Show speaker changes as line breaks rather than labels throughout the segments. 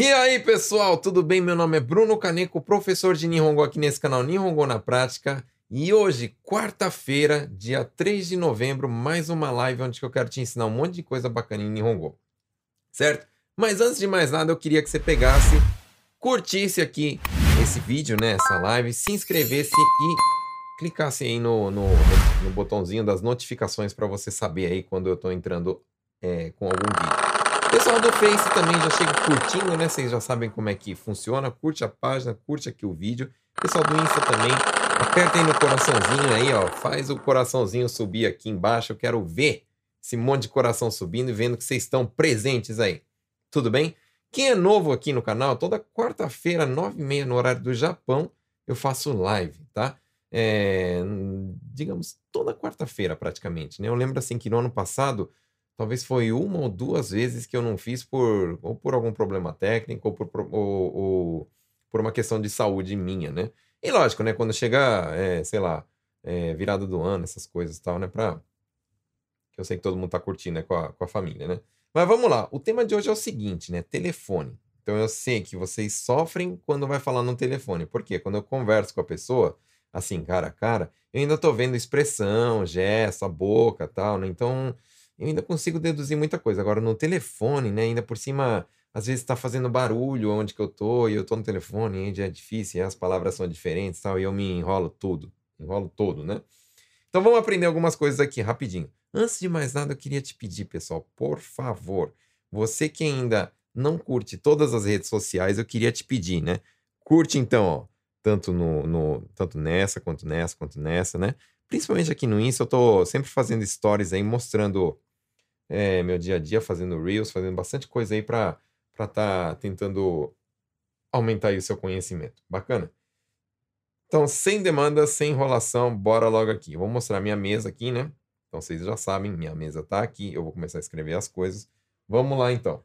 E aí, pessoal, tudo bem? Meu nome é Bruno Caneco, professor de Nihongo aqui nesse canal Nihongo na Prática. E hoje, quarta-feira, dia 3 de novembro, mais uma live onde eu quero te ensinar um monte de coisa bacana em Nihongo. Certo? Mas antes de mais nada, eu queria que você pegasse, curtisse aqui esse vídeo, né, essa live, se inscrevesse e clicasse aí no, no, no botãozinho das notificações para você saber aí quando eu estou entrando é, com algum vídeo. Pessoal do Face também já chega curtindo, né? Vocês já sabem como é que funciona. Curte a página, curte aqui o vídeo. Pessoal do Insta também, aperta aí no coraçãozinho aí, ó. Faz o coraçãozinho subir aqui embaixo. Eu quero ver esse monte de coração subindo e vendo que vocês estão presentes aí. Tudo bem? Quem é novo aqui no canal, toda quarta-feira, nove e meia, no horário do Japão, eu faço live, tá? É, digamos, toda quarta-feira praticamente, né? Eu lembro assim que no ano passado Talvez foi uma ou duas vezes que eu não fiz por ou por algum problema técnico ou por, ou, ou por uma questão de saúde minha, né? E lógico, né? Quando chegar, é, sei lá, é, virada do ano, essas coisas e tal, né? Pra... Que eu sei que todo mundo tá curtindo, né? Com a, com a família, né? Mas vamos lá. O tema de hoje é o seguinte, né? Telefone. Então eu sei que vocês sofrem quando vai falar no telefone. Por quê? Quando eu converso com a pessoa, assim, cara a cara, eu ainda tô vendo expressão, gesto, a boca tal, né? Então eu ainda consigo deduzir muita coisa. Agora, no telefone, né? Ainda por cima, às vezes está fazendo barulho onde que eu tô, e eu tô no telefone, já é difícil, as palavras são diferentes tal, e eu me enrolo tudo. Enrolo todo, né? Então vamos aprender algumas coisas aqui rapidinho. Antes de mais nada, eu queria te pedir, pessoal, por favor, você que ainda não curte todas as redes sociais, eu queria te pedir, né? Curte então, ó, tanto no, no tanto nessa quanto nessa quanto nessa, né? Principalmente aqui no Insta, eu tô sempre fazendo stories aí mostrando é, meu dia a dia fazendo Reels, fazendo bastante coisa aí para estar tá tentando aumentar o seu conhecimento. Bacana? Então, sem demanda, sem enrolação, bora logo aqui. Eu vou mostrar minha mesa aqui, né? Então, vocês já sabem, minha mesa tá aqui. Eu vou começar a escrever as coisas. Vamos lá, então.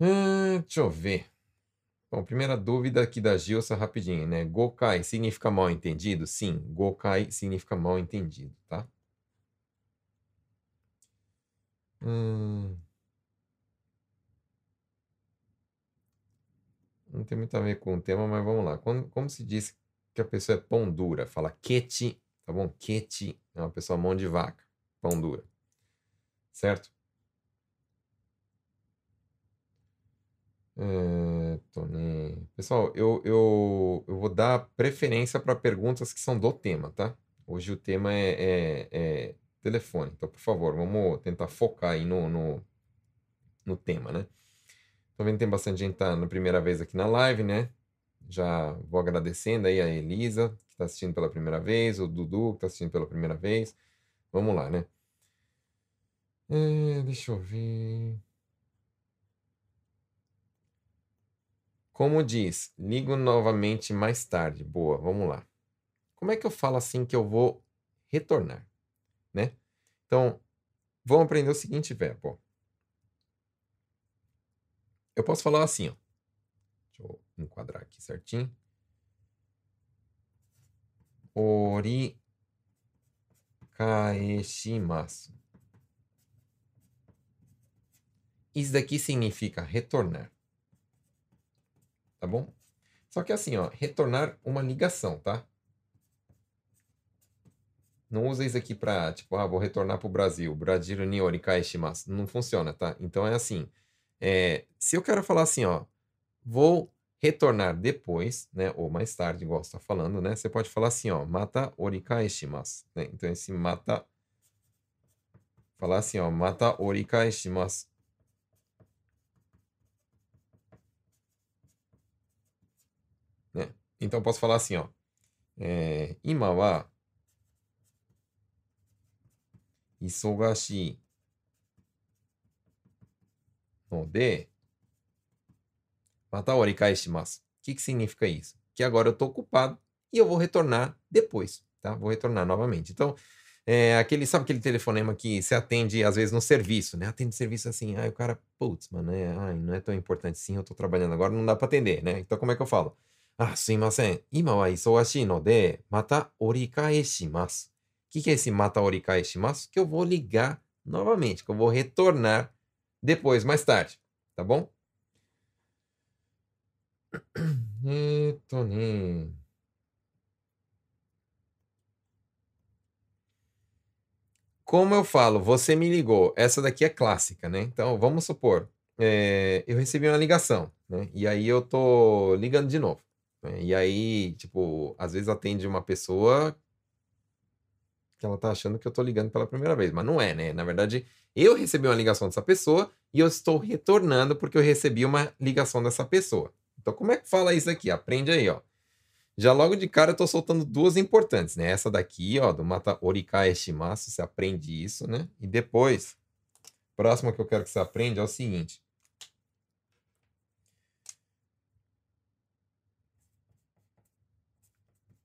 Hum, deixa eu ver. Bom, primeira dúvida aqui da Gilsa, rapidinho, né? Gokai significa mal entendido? Sim, Gokai significa mal entendido, tá? Hum, não tem muito a ver com o tema, mas vamos lá. Quando, como se diz que a pessoa é pão dura? Fala quete, tá bom? Quete é uma pessoa mão de vaca, pão dura. Certo? É, nem... Pessoal, eu, eu, eu vou dar preferência para perguntas que são do tema, tá? Hoje o tema é, é, é telefone. Então, por favor, vamos tentar focar aí no, no, no tema, né? Tô vendo que tem bastante gente tá na primeira vez aqui na live, né? Já vou agradecendo aí a Elisa, que está assistindo pela primeira vez, o Dudu, que está assistindo pela primeira vez. Vamos lá, né? É, deixa eu ver. Como diz, ligo novamente mais tarde. Boa, vamos lá. Como é que eu falo assim que eu vou retornar? Né? Então, vamos aprender o seguinte verbo. Eu posso falar assim, ó. Deixa eu enquadrar aqui certinho. Ori kaeshimasu. Isso daqui significa retornar. Tá bom? Só que assim, ó, retornar uma ligação, tá? Não usa isso aqui para, tipo, ah, vou retornar para o Brasil. Brasil ni orikai. Não funciona, tá? Então é assim. É, se eu quero falar assim, ó, vou retornar depois, né, ou mais tarde, igual está falando, né, você pode falar assim, ó, mata orikai shimasu, né? Então esse mata, falar assim, ó, mata orikai shimasu. Né? Então posso falar assim, ó, é, 忙しいので、また折り返します。O que, que significa isso? Que agora eu estou ocupado e eu vou retornar depois, tá? Vou retornar novamente. Então, é aquele, sabe aquele telefonema que você atende às vezes no serviço, né? Atende serviço assim, ai, o cara, putz, mano, é, ai, não é tão importante sim, eu estou trabalhando agora, não dá para atender, né? Então, como é que eu falo? Ah, すいません。今は忙しいので、また折り返します。 Que, que é esse mata oricai shimasu? Que eu vou ligar novamente, que eu vou retornar depois, mais tarde. tá bom? Eto? Como eu falo, você me ligou. Essa daqui é clássica, né? Então, vamos supor, é, eu recebi uma ligação, né? E aí eu tô ligando de novo. né? E aí, tipo, às vezes atende uma pessoa que ela tá achando que eu tô ligando pela primeira vez, mas não é, né? Na verdade, eu recebi uma ligação dessa pessoa e eu estou retornando porque eu recebi uma ligação dessa pessoa. Então, como é que fala isso aqui? Aprende aí, ó. Já logo de cara eu tô soltando duas importantes, né? Essa daqui, ó, do Mata Orikai Eshimasu, você aprende isso, né? E depois, próximo que eu quero que você aprenda é o seguinte.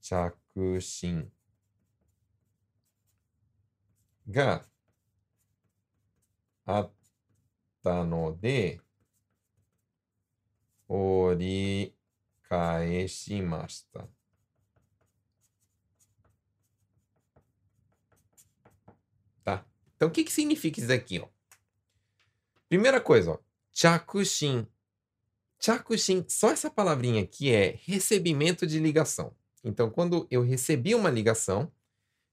Chakushin があったので、折り返しました。Tá? Então, o que, que significa isso daqui, ó? Primeira coisa, ó. Chakushin. Chakushin, só essa palavrinha aqui é recebimento de ligação. Então, quando eu recebi uma ligação,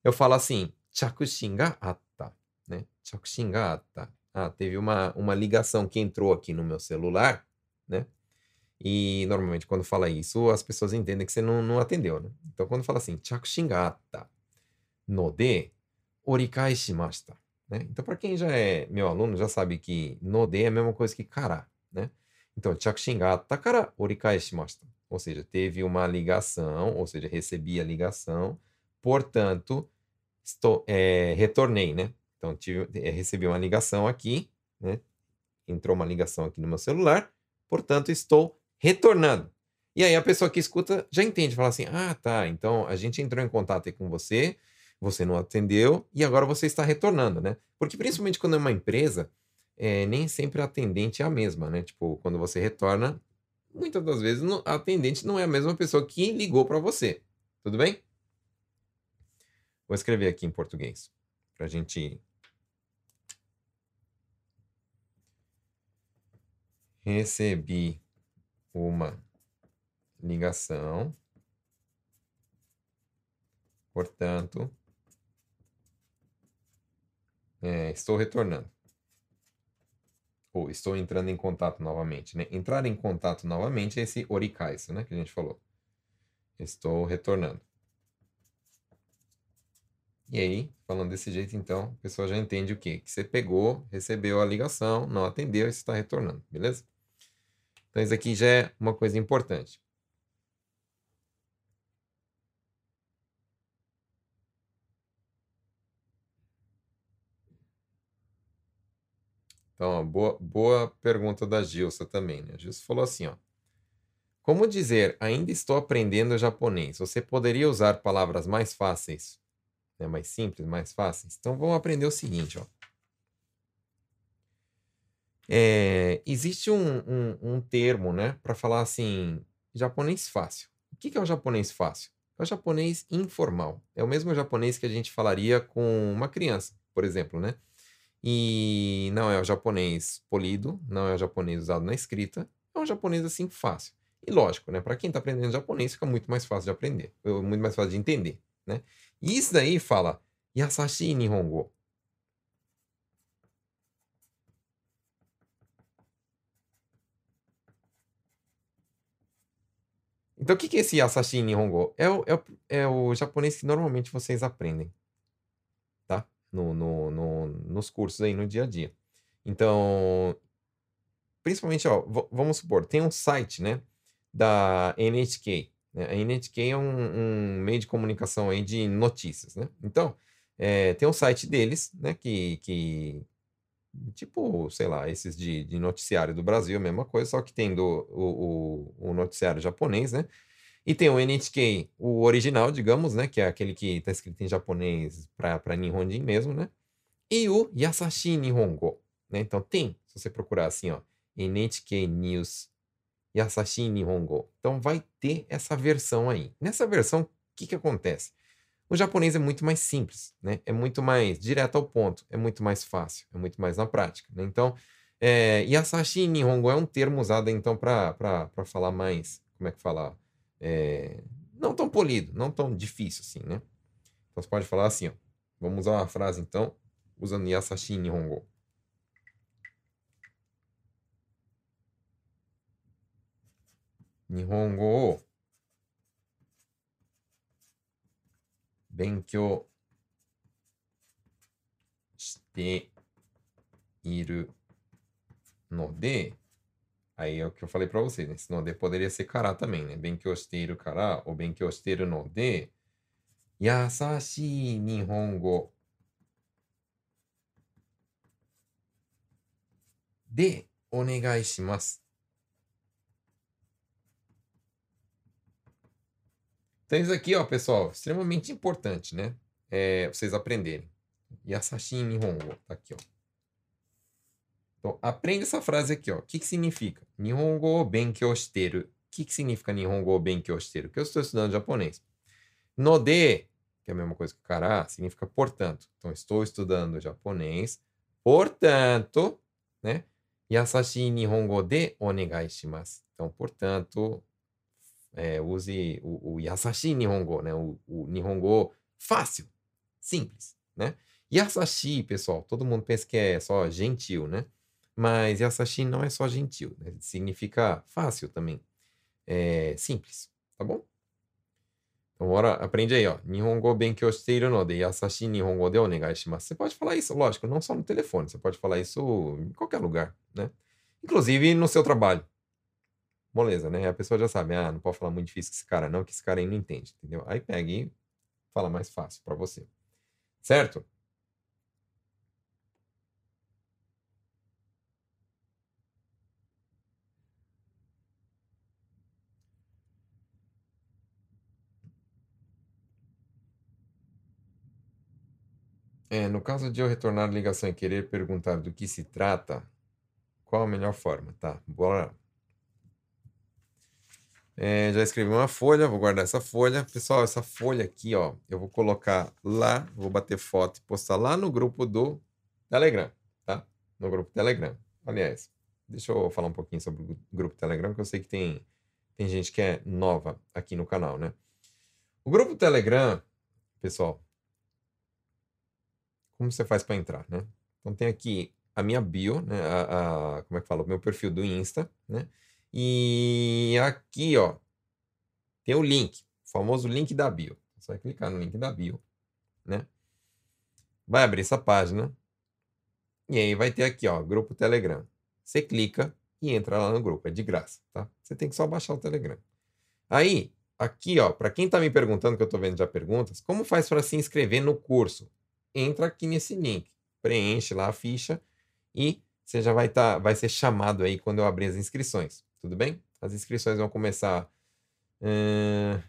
eu falo assim, chakushin ga atta, né? Chakushin ga atta. Ah, teve uma, uma ligação que entrou aqui no meu celular, né? E normalmente quando fala isso, as pessoas entendem que você não, não atendeu, né? Então quando fala assim, chakushin ga atta no de orikai shimashita, né? Então para quem já é meu aluno, já sabe que no de é a mesma coisa que kara, né? Então, chakushin ga atta kara orikai shimashita. Ou seja, teve uma ligação, ou seja, recebi a ligação, portanto, estou, é, retornei, né? Então, tive, é, recebi uma ligação aqui, né? Entrou uma ligação aqui no meu celular, portanto, estou retornando. E aí a pessoa que escuta já entende, fala assim: ah, tá, então a gente entrou em contato com você, você não atendeu e agora você está retornando, né? Porque principalmente quando é uma empresa, é, nem sempre a atendente é a mesma, né? Tipo, quando você retorna, muitas das vezes a atendente não é a mesma pessoa que ligou para você. Tudo bem? Vou escrever aqui em português para a gente. Recebi uma ligação, portanto, é, estou retornando. Ou estou entrando em contato novamente. Né? Entrar em contato novamente é esse orikaisu, né? Que a gente falou. Estou retornando. E aí, falando desse jeito, então, a pessoa já entende o quê? Que você pegou, recebeu a ligação, não atendeu e está retornando, beleza? Então, isso aqui já é uma coisa importante. Então, ó, boa, boa pergunta da Gilsa também. Né? A Gilsa falou assim, ó. Como dizer, ainda estou aprendendo japonês? Você poderia usar palavras mais fáceis, né? mais simples, mais fáceis? Então, vamos aprender o seguinte, ó. É, existe um, um, um termo, né, para falar assim, japonês fácil. O que é o japonês fácil? É o japonês informal. É o mesmo japonês que a gente falaria com uma criança, por exemplo, né? E não é o japonês polido, não é o japonês usado na escrita, é um japonês assim fácil. E lógico, né? Para quem está aprendendo japonês, fica muito mais fácil de aprender, muito mais fácil de entender, né? E isso daí fala Yasashi Nihongo. Então, o que que é esse Yasashi Nihongo? É o, é o, é o japonês que normalmente vocês aprendem, tá? No, no, no, nos cursos aí, no dia a dia. Então, principalmente, ó, vamos supor, tem um site, né, da NHK. Né? A NHK é um, um, meio de comunicação aí de notícias, né? Então, é, tem um site deles, né, que, que tipo, sei lá, esses de, de noticiário do Brasil, a mesma coisa, só que tem do, o, o, o noticiário japonês, né? E tem o NHK, o original, digamos, né? Que é aquele que está escrito em japonês para Nihonjin mesmo, né? E o Yasashi Nihongo, né? Então tem, se você procurar assim, ó, NHK News Yasashi Nihongo. Então vai ter essa versão aí. Nessa versão, o que, que acontece? O japonês é muito mais simples, né? É muito mais direto ao ponto, é muito mais fácil, é muito mais na prática. Né? Então, É, Yasashi Nihongo é um termo usado, então, para falar mais. Como é que fala? É, não tão polido, não tão difícil assim, né? Então você pode falar assim, ó. Vamos usar uma frase, então, usando Yasashi Nihongo. 日本語を勉強しているの de. Aí é o que eu falei para vocês, né? Senão de poderia ser kará também, né? Benkyou shiteiru kará ou benkyou shiteiru no de yasashii nihongo de onegai shimasu. Então, isso aqui, ó, pessoal, extremamente importante, né? É, vocês aprenderem. Yasashi Nihongo, tá aqui, ó. Então, aprenda essa frase aqui, ó. O que, que significa? Nihongo benkyou shiteru. O que, que significa Nihongo benkyou shiteru? Que eu estou estudando japonês. No que é a mesma coisa que kara, significa portanto. Então, estou estudando japonês. Portanto, né? Yasashi Nihongo de onegai shimasu. Então, portanto, é, use o, o Yasashi Nihongo, né? O, o Nihongo fácil, simples, né? Yasashi, pessoal, todo mundo pensa que é só gentil, né? Mas Yasashi não é só gentil, né? significa fácil também, é simples, tá bom? Então, bora, aprende aí, ó. Nihongo benkyou shiteiru no de yasashi nihongo de onegai shimasu. Você pode falar isso, lógico, não só no telefone, você pode falar isso em qualquer lugar, né? Inclusive no seu trabalho, moleza, né? A pessoa já sabe, ah, não pode falar muito difícil com esse cara, não, que esse cara aí não entende, entendeu? Aí pega e fala mais fácil para você. Certo? É, no caso de eu retornar a ligação e querer perguntar do que se trata, qual a melhor forma? Tá, bora é, já escrevi uma folha, vou guardar essa folha. Pessoal, essa folha aqui, ó, eu vou colocar lá, vou bater foto e postar lá no grupo do Telegram, tá? No grupo Telegram. Aliás, deixa eu falar um pouquinho sobre o grupo Telegram, que eu sei que tem, tem gente que é nova aqui no canal, né? O grupo Telegram, pessoal, como você faz para entrar, né? Então tem aqui a minha bio, né? A, a, como é que fala? O meu perfil do Insta, né? E aqui, ó, tem o link, o famoso link da bio. Você vai clicar no link da bio, né? Vai abrir essa página. E aí vai ter aqui, ó, grupo Telegram. Você clica e entra lá no grupo, é de graça, tá? Você tem que só baixar o Telegram. Aí, aqui, ó, para quem tá me perguntando, que eu tô vendo já perguntas, como faz para se inscrever no curso? Entra aqui nesse link, preenche lá a ficha e você já vai estar, tá, vai ser chamado aí quando eu abrir as inscrições. Tudo bem? As inscrições vão começar. Uh,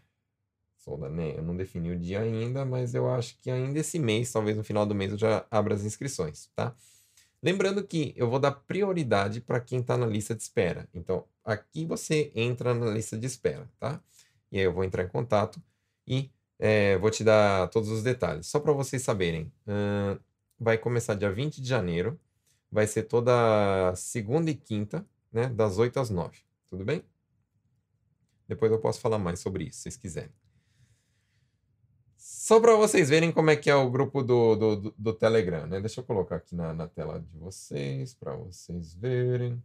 eu não defini o dia ainda, mas eu acho que ainda esse mês, talvez no final do mês, eu já abra as inscrições, tá? Lembrando que eu vou dar prioridade para quem está na lista de espera. Então, aqui você entra na lista de espera, tá? E aí eu vou entrar em contato e é, vou te dar todos os detalhes. Só para vocês saberem, uh, vai começar dia 20 de janeiro, vai ser toda segunda e quinta, né, das 8 às 9. Tudo bem? Depois eu posso falar mais sobre isso, se vocês quiserem. Só para vocês verem como é que é o grupo do, do, do, do Telegram, né? Deixa eu colocar aqui na, na tela de vocês, para vocês verem.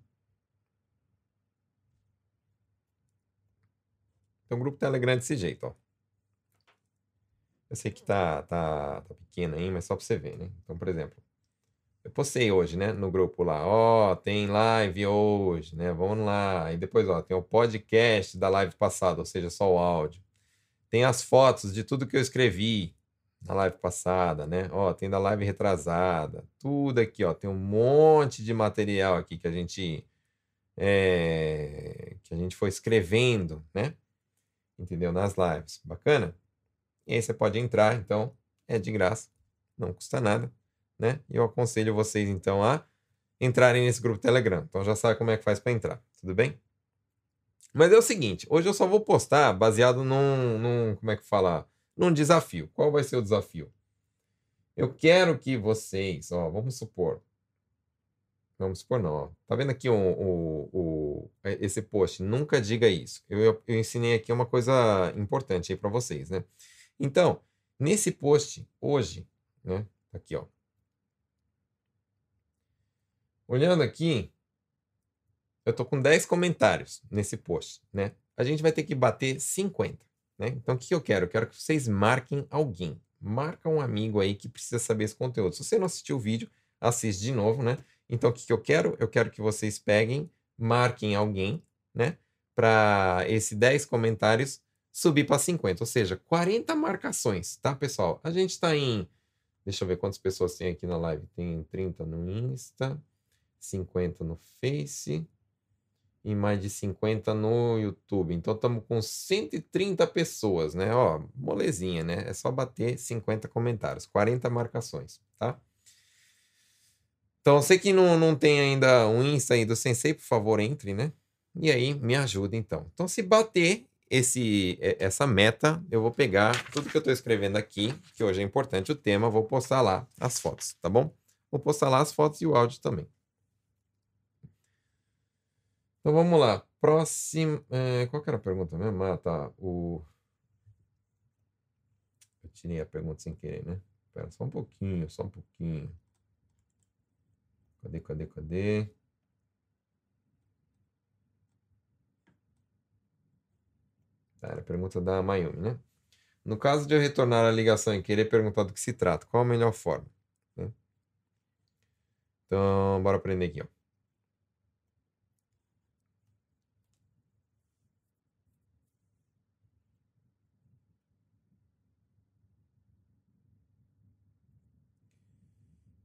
Então, o grupo Telegram é desse jeito, ó. Eu sei que tá, tá, tá pequeno aí, mas só para você ver, né? Então, por exemplo, eu postei hoje, né, no grupo lá, ó, tem live hoje, né, vamos lá. E depois, ó, tem o podcast da live passada, ou seja, só o áudio. Tem as fotos de tudo que eu escrevi na live passada, né? Ó, tem da live retrasada, tudo aqui, ó, tem um monte de material aqui que a gente é, que a gente foi escrevendo, né? Entendeu? Nas lives. Bacana? E aí você pode entrar, então, é de graça, não custa nada né? E eu aconselho vocês então a entrarem nesse grupo Telegram. Então já sabe como é que faz para entrar, tudo bem? Mas é o seguinte, hoje eu só vou postar baseado num, num como é que fala, num desafio. Qual vai ser o desafio? Eu quero que vocês, ó, vamos supor, Vamos supor não, ó. Tá vendo aqui o, o, o- esse post? Nunca diga isso. Eu, eu, eu ensinei aqui uma coisa importante aí para vocês, né? Então, nesse post, hoje, né? Tá Aqui, ó. Olhando aqui, eu tô com 10 comentários nesse post, né? A gente vai ter que bater 50, né? Então, o que eu quero? Eu quero que vocês marquem alguém. Marca um amigo aí que precisa saber esse conteúdo. Se você não assistiu o vídeo, assiste de novo, né? Então, o que eu quero? Eu quero que vocês peguem, marquem alguém, né? Para esse 10 comentários subir para 50, ou seja, 40 marcações, tá, pessoal? A gente está em. Deixa eu ver quantas pessoas tem aqui na live. Tem 30 no Insta, 50 no Face e mais de 50 no YouTube. Então estamos com 130 pessoas, né? Ó, molezinha, né? É só bater 50 comentários, 40 marcações, tá? Então, você que não, não tem ainda um Insta aí do Sensei, por favor, entre, né? E aí, me ajuda então. Então, se bater esse, e- essa meta, eu vou pegar tudo que eu estou escrevendo aqui, que hoje é importante o tema, vou postar lá as fotos, tá bom? Vou postar lá as fotos e o áudio também. Então vamos lá. Próximo. é, qual que era a pergunta mesmo? Ah, tá. O... Eu tirei a pergunta sem querer, né? Espera só um pouquinho, só um pouquinho. Cadê, cadê, cadê? Tá, era a pergunta da Mayumi, né? No caso de eu retornar a ligação e querer perguntar do que se trata, qual a melhor forma? né? Então, bora aprender aqui, ó.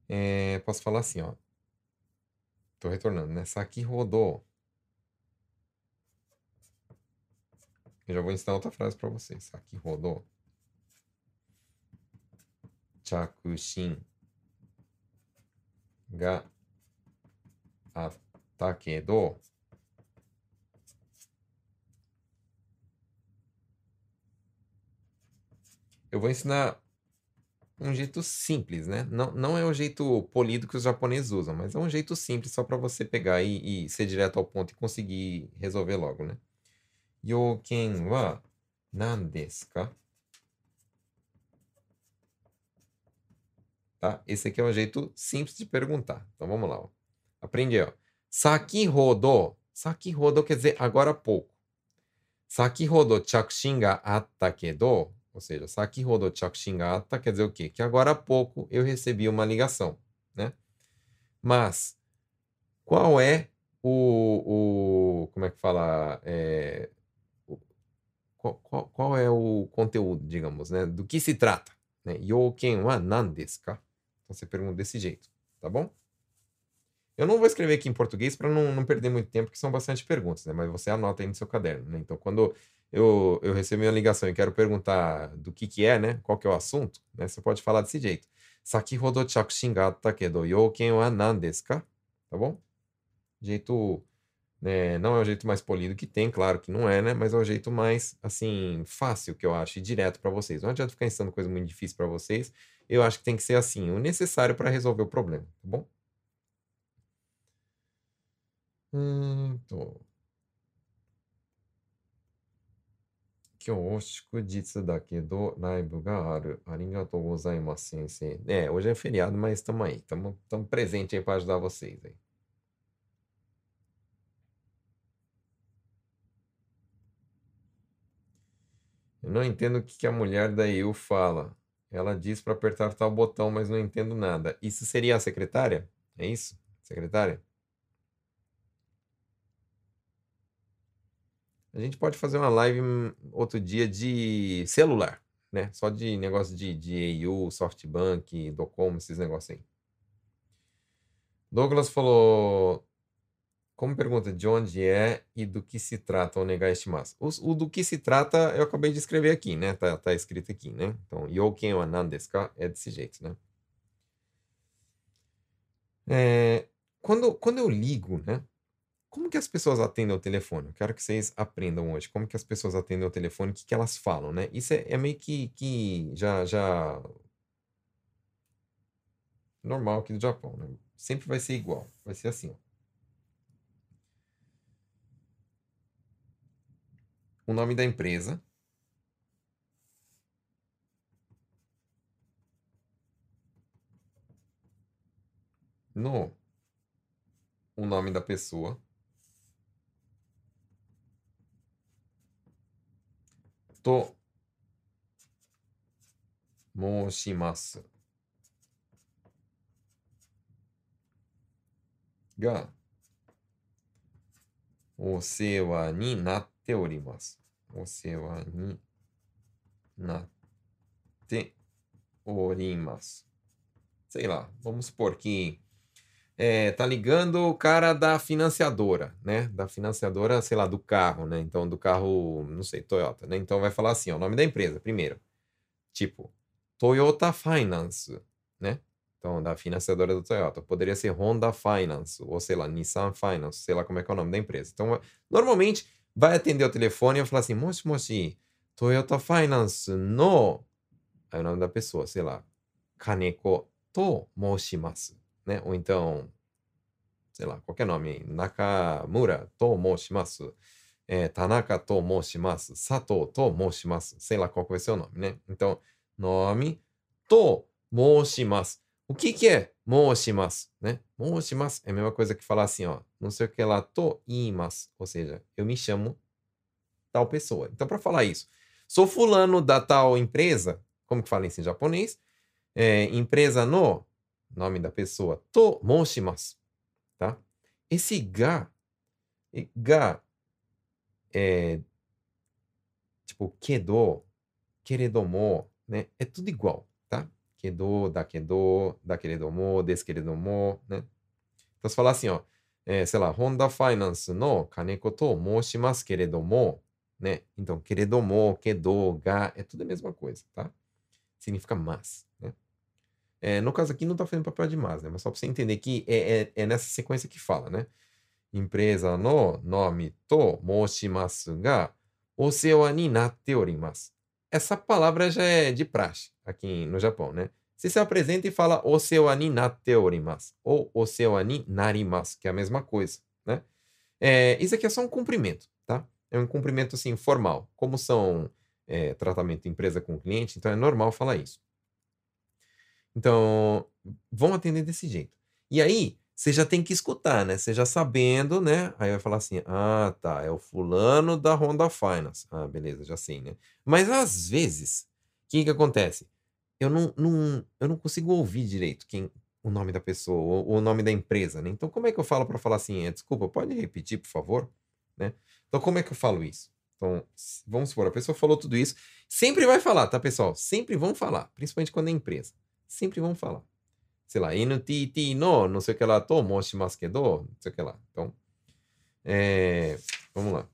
É, posso falar assim, ó. Tô retornando, né? Saki rodou. Eu já vou ensinar outra frase para vocês. Saki rodou. Chakushin ga atta. Eu vou ensinar um jeito simples, né? Não, não é o jeito polido que os japoneses usam, mas é um jeito simples só para você pegar e, e ser direto ao ponto e conseguir resolver logo, né? Yoken wa nan desu ka? Tá? Esse aqui é um jeito simples de perguntar. Então vamos lá, ó. Aprende ó. Saki rodo. Saki rodo quer dizer agora há pouco. Saki rodo chakushin ga atta kedo. Ou seja, saki rodo chakushin ga atta quer dizer o quê? Que agora há pouco eu recebi uma ligação, né? Mas qual é o, o como é que fala? É, o- qual, qual, é o conteúdo, digamos, né? Do que se trata? Né? Yoken wa nan desu ka? Então você pergunta desse jeito, tá bom? Eu não vou escrever aqui em português para não, não perder muito tempo, porque são bastante perguntas, né? Mas você anota aí no seu caderno, né? Então, quando eu, eu receber uma ligação e quero perguntar do que que é, né? Qual que é o assunto, né? Você pode falar desse jeito. Saki hodo chakushin ga atta kedo, youken wa nan desu ka? Tá bom? Jeito, né? Não é o jeito mais polido que tem, claro que não é, né? Mas é o jeito mais, assim, fácil que eu acho e direto para vocês. Não adianta ficar ensinando coisa muito difícil para vocês. Eu acho que tem que ser assim, o necessário para resolver o problema, tá bom? Hum, tô. 今日祝日だけど、ライブがある。ありがとうございます、先生。É, hoje é feriado, mas estamos aí. Estamos presentes aí para ajudar vocês aí. Eu não entendo o que que a mulher da EU fala. Ela diz para apertar tal botão, mas não entendo nada. Isso seria a secretária? É isso? Secretária? A gente pode fazer uma live hum, outro dia de celular, né? Só de negócio de, de AU, SoftBank, Docom, esses negócios aí. Douglas falou. Como pergunta de onde é e do que se trata o estimaço? O, o do que se trata eu acabei de escrever aqui, né? Tá, tá escrito aqui, né? Então, yoken wa? É desse jeito, né? É, quando, quando eu ligo, né? Como que as pessoas atendem o telefone? Eu quero que vocês aprendam hoje. Como que as pessoas atendem o telefone? O que que elas falam, né? Isso é, é meio que, que já, já normal aqui do Japão, né? Sempre vai ser igual. Vai ser assim, ó. O nome da empresa. No o nome da pessoa. To 申します。が、お世話になっております。お世話になっております。Sei lá, vamos supor que é, tá ligando o cara da financiadora, né? Da financiadora, sei lá, do carro, né? Então, do carro, não sei, Toyota, né? Então vai falar assim, ó, o nome da empresa, primeiro. Tipo, Toyota Finance, né? Então, da financiadora do Toyota. Poderia ser Honda Finance, ou sei lá, Nissan Finance, sei lá como é que é o nome da empresa. Então, normalmente, vai atender o telefone e vai falar assim, moshi moshi, Toyota Finance no... Aí o nome da pessoa, sei lá, Kaneko to moshimasu, né? Ou então, sei lá, qualquer nome Nakamura to moshimasu, é, Tanaka to moshimasu, Sato to moshimasu, sei lá qual vai ser o nome, né? Então, nome to moshimasu. O que que é moshimasu, né? Moshimasu é a mesma coisa que falar assim, ó, não sei o que lá, to imasu, ou seja, eu me chamo tal pessoa. Então, para falar isso, sou fulano da tal empresa, como que fala isso em japonês? É, empresa no, nome da pessoa, to moshimasu, tá? Esse ga, ga é tipo kedo, keredomo, né? É tudo igual, tá? Kedo, dakedo, dakeredomo, deskeredomo, né? Então, se falar assim, ó, é, sei lá, Honda Finance no kaneko to moshimasu keredomo, né? Então, keredomo, kedo, ga, é tudo a mesma coisa, tá? Significa mas? É, no caso aqui não tá fazendo papel de mas, né? Mas só para você entender que é, é, é nessa sequência que fala, né? Empresa no nome to moshimasu ga osewa ni natte orimasu. Essa palavra já é de praxe aqui no Japão, né? Você se apresenta e fala osewa ni natte orimasu ou osewa ni narimasu, que é a mesma coisa, né? É, isso aqui é só um cumprimento, tá? É um cumprimento assim formal. Como são é, tratamento empresa com cliente, então é normal falar isso. Então, vão atender desse jeito. E aí, você já tem que escutar, né? Você já sabendo, né? Aí vai falar assim: ah, tá, é o fulano da Honda Finance. Ah, beleza, já sei, né? Mas às vezes, o que, que acontece? Eu não, não, eu não consigo ouvir direito quem, o nome da pessoa, ou o nome da empresa, né? Então, como é que eu falo para falar assim? É, desculpa, pode repetir, por favor? Né? Então, como é que eu falo isso? Então, vamos supor, a pessoa falou tudo isso. Sempre vai falar, tá, pessoal? Sempre vão falar, principalmente quando é empresa. Sempre vão falar. Sei lá, NTT no, não sei o que lá, to, moshimasu não sei o que lá. Então, é, vamos lá.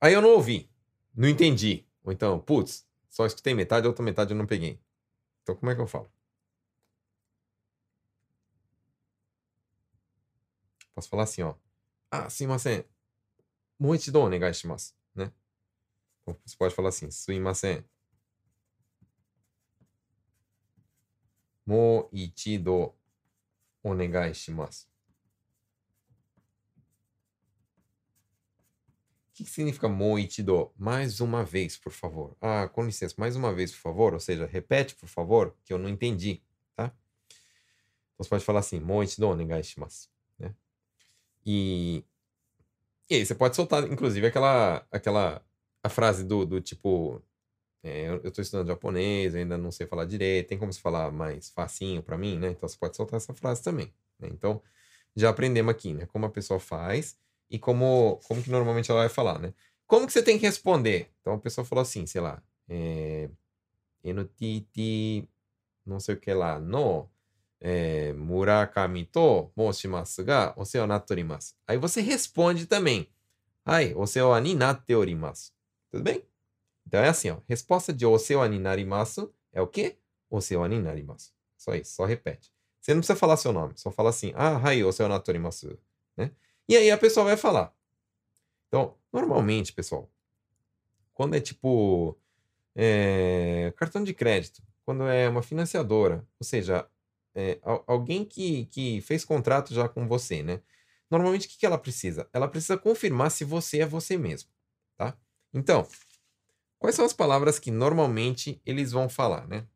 Aí eu não ouvi, não entendi. Ou então, putz, só escutei metade, outra metade eu não peguei. Então, como é que eu falo? Posso falar assim, ó. Ah, sumimasen. É Moichido onegai shimasu, né? né? Então, você pode falar assim, sumimasen. É もう一度お願いします。O que, que significa もう一度? Mais uma vez, por favor. Ah, com licença, mais uma vez, por favor. Ou seja, repete, por favor, que eu não entendi, tá? Então, você pode falar assim, もう一度お願いします。Né? E, e aí, você pode soltar, inclusive, aquela, aquela a frase do, do tipo, é, eu estou estudando japonês, ainda não sei falar direito, tem como se falar mais facinho para mim, né? Então você pode soltar essa frase também. Né? Então, já aprendemos aqui, né? Como a pessoa faz e como, como que normalmente ela vai falar, né? Como que você tem que responder? Então a pessoa falou assim, sei lá, é, NTT, não sei o que lá, no é, Murakami to moshimasu ga osewa natte orimasu. Aí você responde também. Ai, osewa ni natte orimasu. Tudo bem? Então é assim, ó. Resposta de osewa ni narimasu é o quê? Osewa ni narimasu. Só isso, só repete. Você não precisa falar seu nome, só fala assim, ah, hai, osewa natte orimasu. Né? E aí a pessoa vai falar. Então, normalmente, pessoal, quando é tipo é, cartão de crédito, quando é uma financiadora, ou seja, é, alguém que, que fez contrato já com você, né? Normalmente, o que, que ela precisa? Ela precisa confirmar se você é você mesmo, tá? Então, quais são as palavras que normalmente eles vão falar, né?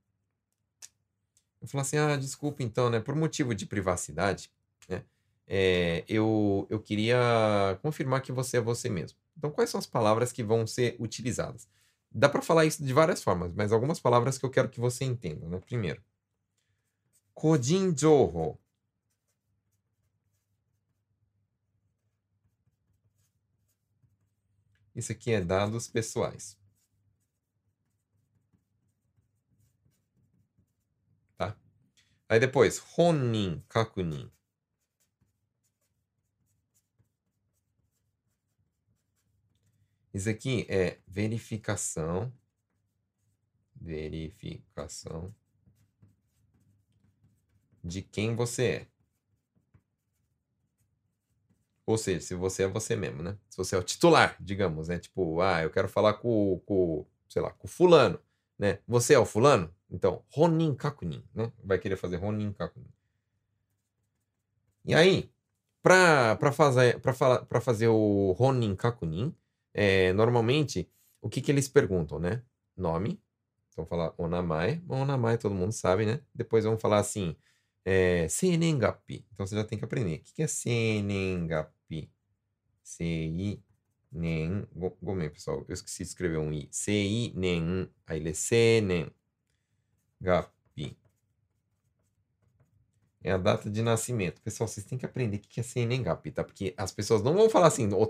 Eu falo assim, ah, desculpa então, né? Por motivo de privacidade, né? É, eu, eu queria confirmar que você é você mesmo. Então, quais são as palavras que vão ser utilizadas? Dá para falar isso de várias formas, mas algumas palavras que eu quero que você entenda, né? Primeiro, Kojin Joho. Isso aqui é dados pessoais. Aí depois, Honin Kakunin. Isso aqui é verificação. Verificação de quem você é. Ou seja, se você é você mesmo, né? Se você é o titular, digamos, né? Tipo, ah, eu quero falar com, com sei lá, com fulano, né? Você é o fulano? Então, Ronin Kakunin, né? Vai querer fazer Ronin Kakunin. E aí, para fazer, pra fazer o Ronin Kakunin, é, normalmente, o que, que eles perguntam, né? Nome. Então, falar Onamai. Onamai todo mundo sabe, né? Depois vão falar assim, é, Senengapi. Então, você já tem que aprender. O que, que é Senengapi? Sei nen. Gomem, pessoal. Eu esqueci de escrever um i. Sei nen. Aí ele é Senen. Gapi é a data de nascimento. Pessoal, vocês têm que aprender o que é CNGAP, tá? Porque as pessoas não vão falar assim, o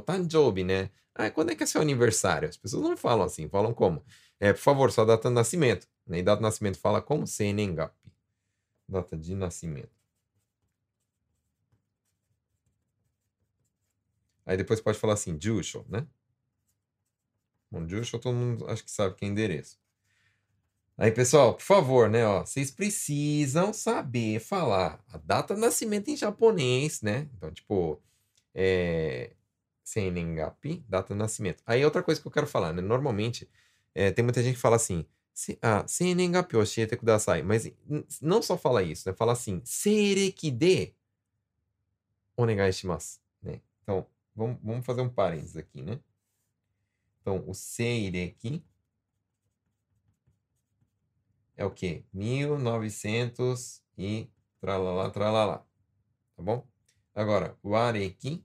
Tanjobi, né? Ah, quando é que é seu aniversário? As pessoas não falam assim, falam como? É, por favor, só data de nascimento. Né? E data de nascimento fala como CNGAP. Data de nascimento. Aí depois pode falar assim, Jusho, né? Bom, Jusho todo mundo acho que sabe que é endereço. Aí, pessoal, por favor, né, ó, vocês precisam saber falar a data de nascimento em japonês, né? Então, tipo, é, Senengapi, data de nascimento. Aí, outra coisa que eu quero falar, né? Normalmente, é, tem muita gente que fala assim, ah, Senengapi oshiete kudasai. Mas não só fala isso, né? Fala assim, Seireki de onegai shimasu, né? Então, vamos, vamos fazer um parênteses aqui, né? Então, o Seireki é o quê? 1900 e tralalá, tralalá. Tá bom? Agora, o areki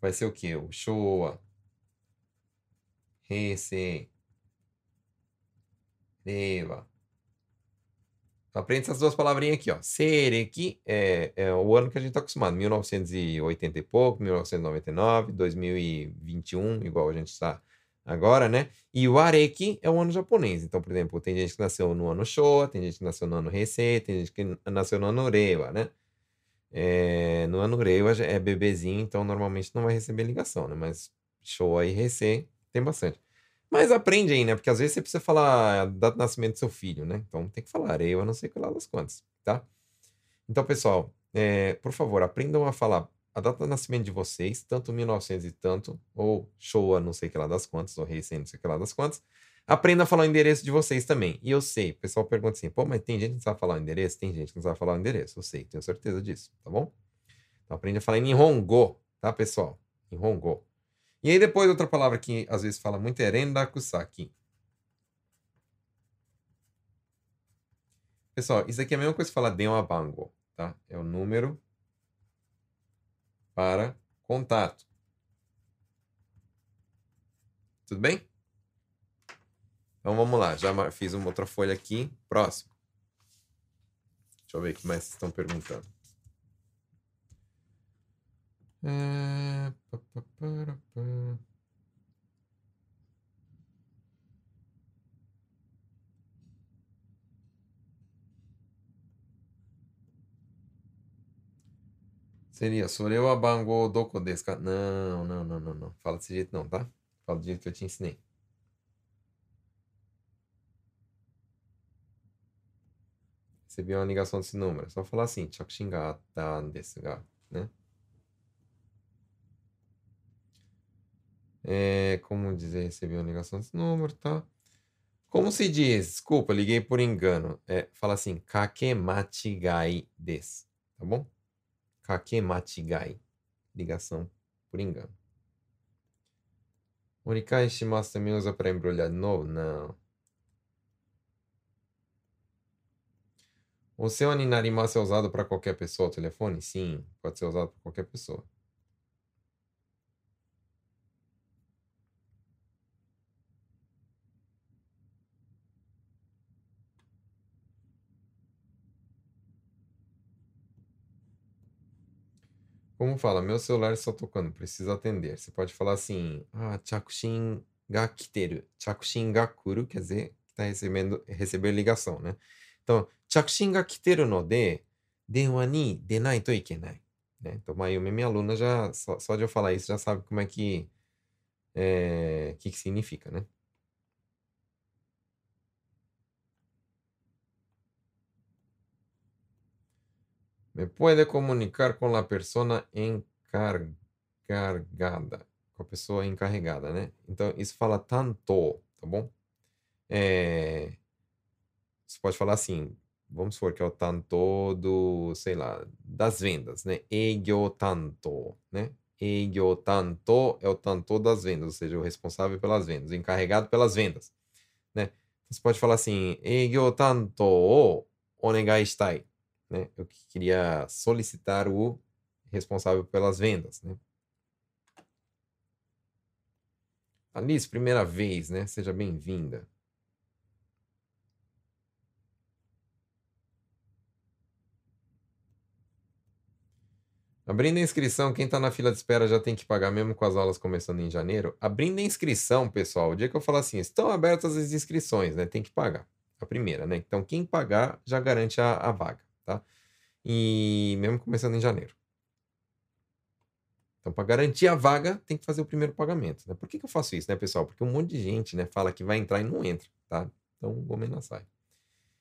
vai ser o quê? O showa, heisei, reiwa. Aprende essas duas palavrinhas aqui, ó. Sereki é, é o ano que a gente está acostumado. 1980 e pouco, 1999, 2021, igual a gente está agora, né? E o Areki é o ano japonês. Então, por exemplo, tem gente que nasceu no ano Showa, tem gente que nasceu no ano Heisei, tem gente que nasceu no ano Reiwa, né? É, no ano Reiwa é bebezinho, então normalmente não vai receber ligação, né? Mas Showa e Heisei tem bastante. Mas aprende aí, né? Porque às vezes você precisa falar a data de nascimento do seu filho, né? Então tem que falar Reiwa, não sei que lá das quantas, tá? Então, pessoal, é, por favor, aprendam a falar a data de nascimento de vocês, tanto 1900 e tanto, ou Showa, não sei que lá das quantas, ou Heisei, não sei que lá das quantas. Aprenda a falar o endereço de vocês também. E eu sei, o pessoal pergunta assim, pô, mas tem gente que não sabe falar o endereço? Tem gente que não sabe falar o endereço. Eu sei, tenho certeza disso, tá bom? Então aprende a falar em Nihongo, tá, pessoal? Nihongo. E aí depois outra palavra que às vezes fala muito é Rendakusaki. Pessoal, isso aqui é a mesma coisa que falar Denwa Bango, tá? É o número para contato. Tudo bem? Então vamos lá, já fiz uma outra folha aqui. Próximo. Deixa eu ver o que mais estão perguntando. É... Seria, soreu a bango doko desu ka? Não, não, não, não, não. Fala desse jeito não, tá? Fala do jeito que eu te ensinei. Recebi uma ligação desse número. É só falar assim, chakushin ga atta desu ga, né? É, como dizer, recebi uma ligação desse número, tá? Como se diz? Desculpa, liguei por engano. É, fala assim, kakemachigai desu. Tá bom? Kakemachigai. Ligação por engano. Orikai shimasu também usa para embrulhar de novo? Não. O seu aninarimasa é usado para qualquer pessoa o telefone? Sim, pode ser usado para qualquer pessoa. Como fala, meu celular está tocando, preciso atender. Você pode falar assim, ah, chakushin ga kiteru. Chakushin ga kuru quer dizer está recebendo, recebendo ligação, né? Então, chakushin ga kiteru no de, denwa ni denai to ikenai. Né? Então, Mayumi, minha aluna, já, só, só de eu falar isso, já sabe como é que, é, que, que significa, né? Me comunicar com a persona encargada. Com a pessoa encarregada, né? Então, isso fala tanto, tá bom? É... Você pode falar assim, vamos supor que é o tanto do, sei lá, das vendas, né? Eigyo tanto, né? Eigyo tanto é o tanto das vendas, ou seja, o responsável pelas vendas, o encarregado pelas vendas, né? Você pode falar assim, Eigyo tanto o onegai shitai né? Eu queria solicitar o responsável pelas vendas, né? Alice, primeira vez, né? Seja bem-vinda. Abrindo a inscrição, quem está na fila de espera já tem que pagar mesmo com as aulas começando em janeiro. Abrindo a inscrição, pessoal, o dia que eu falar assim, estão abertas as inscrições, né? Tem que pagar. A primeira, né? Então, quem pagar já garante a, a vaga tá? E mesmo começando em janeiro. Então, para garantir a vaga, tem que fazer o primeiro pagamento. Né? Por que, que eu faço isso, né, pessoal? Porque um monte de gente né, fala que vai entrar e não entra, tá? Então, o Gomena sai.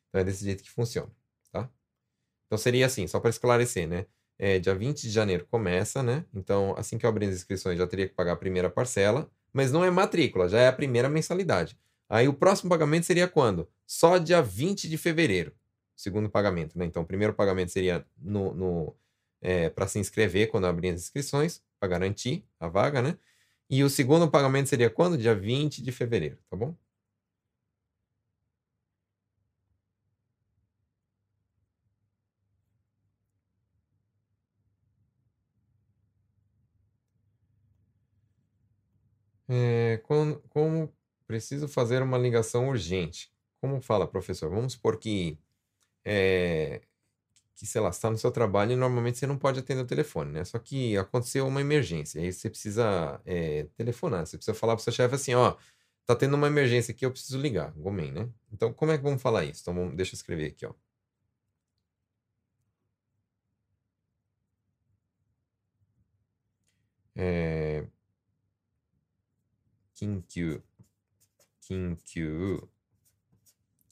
Então, é desse jeito que funciona, tá? Então, seria assim, só para esclarecer, né? É, dia 20 de janeiro começa, né? Então, assim que eu abrir as inscrições, já teria que pagar a primeira parcela, mas não é matrícula, já é a primeira mensalidade. Aí, o próximo pagamento seria quando? Só dia 20 de fevereiro segundo pagamento, né? Então, o primeiro pagamento seria no, no é, para se inscrever quando abrir as inscrições, para garantir a vaga, né? E o segundo pagamento seria quando? Dia 20 de fevereiro, tá bom? É, como, como preciso fazer uma ligação urgente? Como fala, professor? Vamos supor que é, que, sei lá, está no seu trabalho e normalmente você não pode atender o telefone, né? Só que aconteceu uma emergência, aí você precisa é, telefonar, você precisa falar para o seu chefe assim, ó, tá tendo uma emergência aqui, eu preciso ligar, Gomen, né? Então, como é que vamos falar isso? Então, vamos, deixa eu escrever aqui, ó. É... Kinkyu. Kinkyu é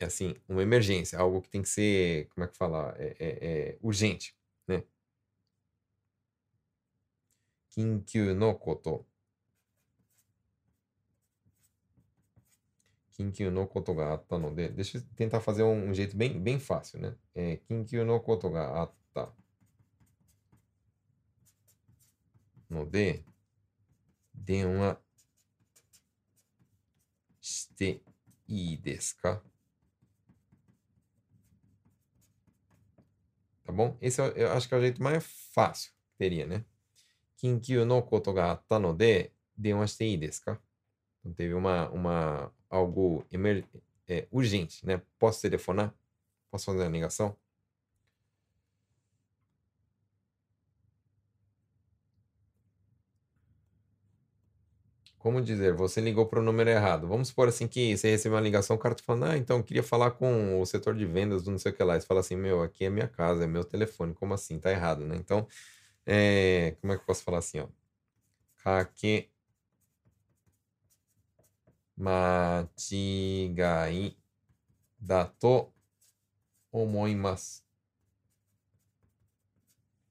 assim, uma emergência, algo que tem que ser, como é que fala, é, é, é urgente, né? Kinkyu no koto. Kinkyu no koto ga atta no de. Deixa eu tentar fazer um, um jeito bem, bem fácil, né? É, Kinkyu no koto ga atta no de. Denwa shite ii desu ka? Bom? Esse é, eu acho que é o jeito mais fácil que teria, né? Kinkyu no koto ga atta no de, denwa shite desu ka? Então teve uma, uma, algo emer, é, urgente, né? Posso telefonar? Posso fazer uma ligação? Como dizer, você ligou para o número errado. Vamos supor assim que você recebeu uma ligação, o cara tá falando, ah, então queria falar com o setor de vendas do não sei o que lá. você fala assim, meu, aqui é minha casa, é meu telefone. Como assim? Tá errado, né? Então, é... como é que eu posso falar assim, ó? Kake machigai dato omoimasu.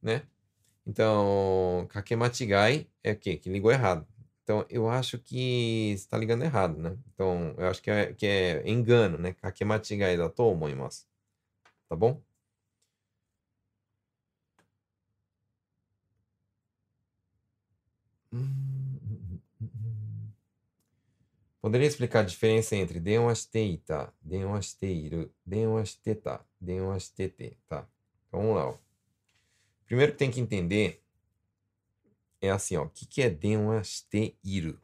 Né? Então, kake machigai é o quê? Que ligou errado. Então, eu acho que está ligando errado, né? Então, eu acho que é, que é engano, né? Kakematigai é da to omoimasu. Tá bom? Poderia explicar a diferença entre denwashiteita, tá? denwashiteiru, denwashiteta, tá, denwashitete, tá? Então, vamos lá. Ó. Primeiro que tem que entender é assim, ó. O que, que é 電話している?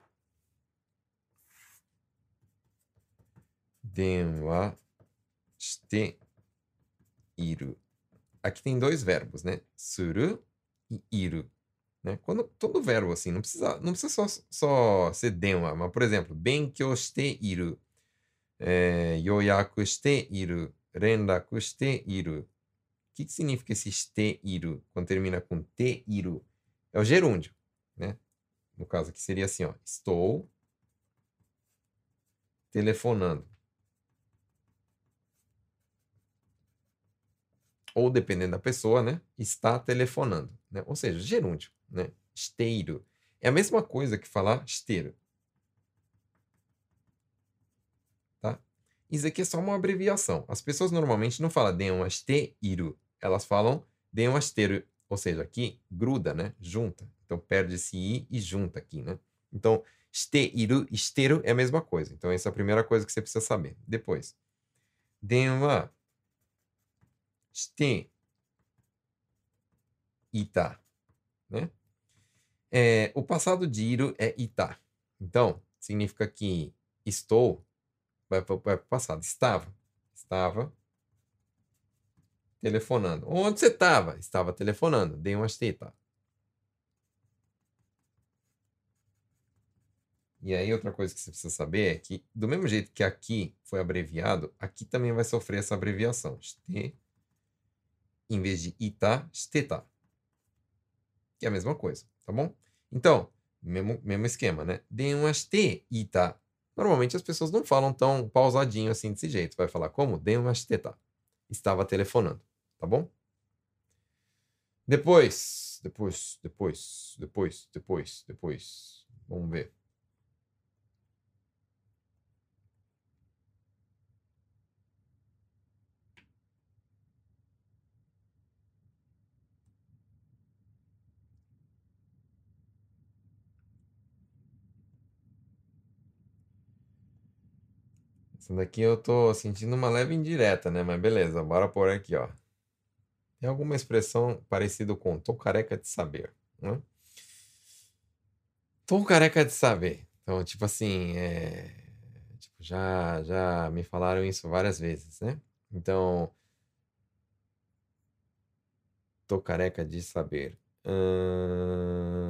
電話している. Aqui tem dois verbos, né? する e いる. Né? Quando, todo verbo assim, não precisa, não precisa só, só ser denwa, mas por exemplo, 勉強している、é, 予約している、連絡している. O que, que significa esse している quando termina com te iru? É o gerúndio, né? No caso aqui seria assim, ó, estou telefonando. Ou dependendo da pessoa, né? Está telefonando, né? Ou seja, gerúndio né? Esteiro. É a mesma coisa que falar esteiro. Tá? Isso aqui é só uma abreviação. As pessoas normalmente não falam denwa esteiru. Elas falam denwa esteiro. Ou seja, aqui gruda, né? Junta. Então perde esse i e junta aqui, né? Então, esteiru, esteiro é a mesma coisa. Então essa é a primeira coisa que você precisa saber. Depois, denwa ste ita, né? É, o passado de iru é ita. Então, significa que estou, vai para o passado. Estava. Estava telefonando. Onde você estava? Estava telefonando. Dei uma esteta. E aí, outra coisa que você precisa saber é que, do mesmo jeito que aqui foi abreviado, aqui também vai sofrer essa abreviação. Ste, em vez de ita, esteta. Que é a mesma coisa, tá bom? Então, mesmo, mesmo esquema, né? Denwashite ita. Normalmente as pessoas não falam tão pausadinho assim desse jeito. Vai falar como? Denwashiteta. Estava telefonando, tá bom? Depois, depois, depois, depois, depois, depois. Vamos ver. Essa daqui eu tô sentindo uma leve indireta, né? Mas beleza, bora por aqui, ó. É alguma expressão parecida com tô careca de saber, né? Tô careca de saber. Então, tipo assim, é... tipo, já, já me falaram isso várias vezes, né? Então, tô careca de saber.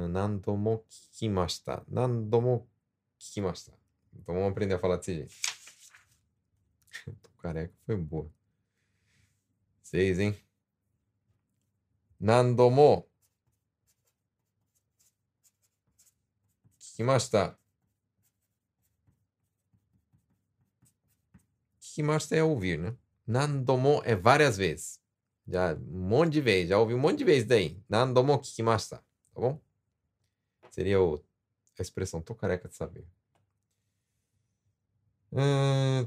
Nandomo kikimashita. Nandomo kikimashita. Então vamos aprender a falar desse jeito. tô careca, foi boa. Seis, hein? Nandomo. Kikimashita. Kikimashita é ouvir, né? Nandomo é várias vezes. Já um monte de vezes. Já ouvi um monte de vezes daí. Nandomo kikimashita. Tá bom? Seria o, a expressão tô careca de saber.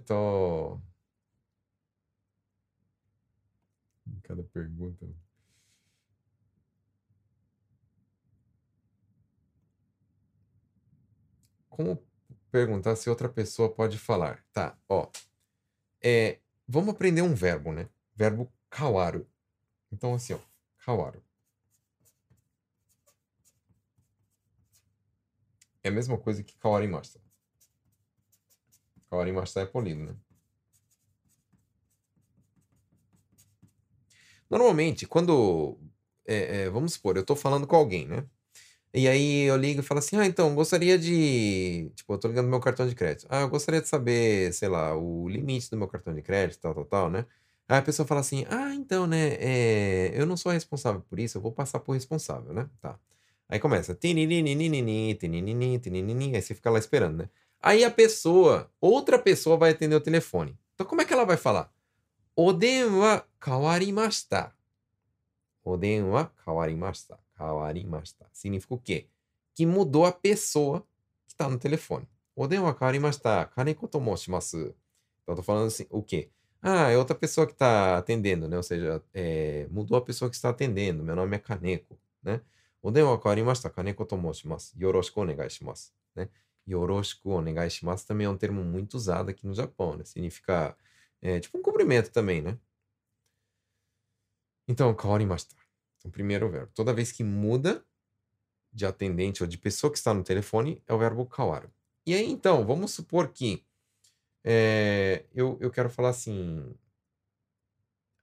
Tô. Cada pergunta. Como perguntar se outra pessoa pode falar? Tá, ó. É, vamos aprender um verbo, né? Verbo kawaru. Então, assim, ó. Kawaru. É a mesma coisa que kawarimashita. Kawarimashita é polido, né? Normalmente, quando. É, é, vamos supor, eu estou falando com alguém, né? E aí eu ligo e falo assim: ah, então, gostaria de. Tipo, eu tô ligando meu cartão de crédito. Ah, eu gostaria de saber, sei lá, o limite do meu cartão de crédito, tal, tal, tal, né? Aí a pessoa fala assim: ah, então, né? É, eu não sou responsável por isso, eu vou passar por responsável, né? Tá. Aí começa. Tininini, Aí você fica lá esperando, né? Aí a pessoa, outra pessoa vai atender o telefone. Então como é que ela vai falar? O den wa kawarimashita. O den wa kawarimashita. Kawarimashita. Significa o quê? Que mudou a pessoa está no telefone. O denwa kawarimashita, kaneko to moshimasu. Então, eu tô falando assim, o quê? Ah, é outra pessoa que está atendendo, né? Ou seja, é, mudou a pessoa que está atendendo. Meu nome é Kaneko, né? O denwa kawarimashita, kaneko to moshimasu. Yoroshiku onegai shimasu, né? Yoroshiku onegai shimasu também é um termo muito usado aqui no Japão, né? Significa, é, tipo um cumprimento também, né? Então, kawarimashita. Então, primeiro verbo. Toda vez que muda de atendente ou de pessoa que está no telefone, é o verbo kawaru. E aí, então, vamos supor que é, eu, eu quero falar assim.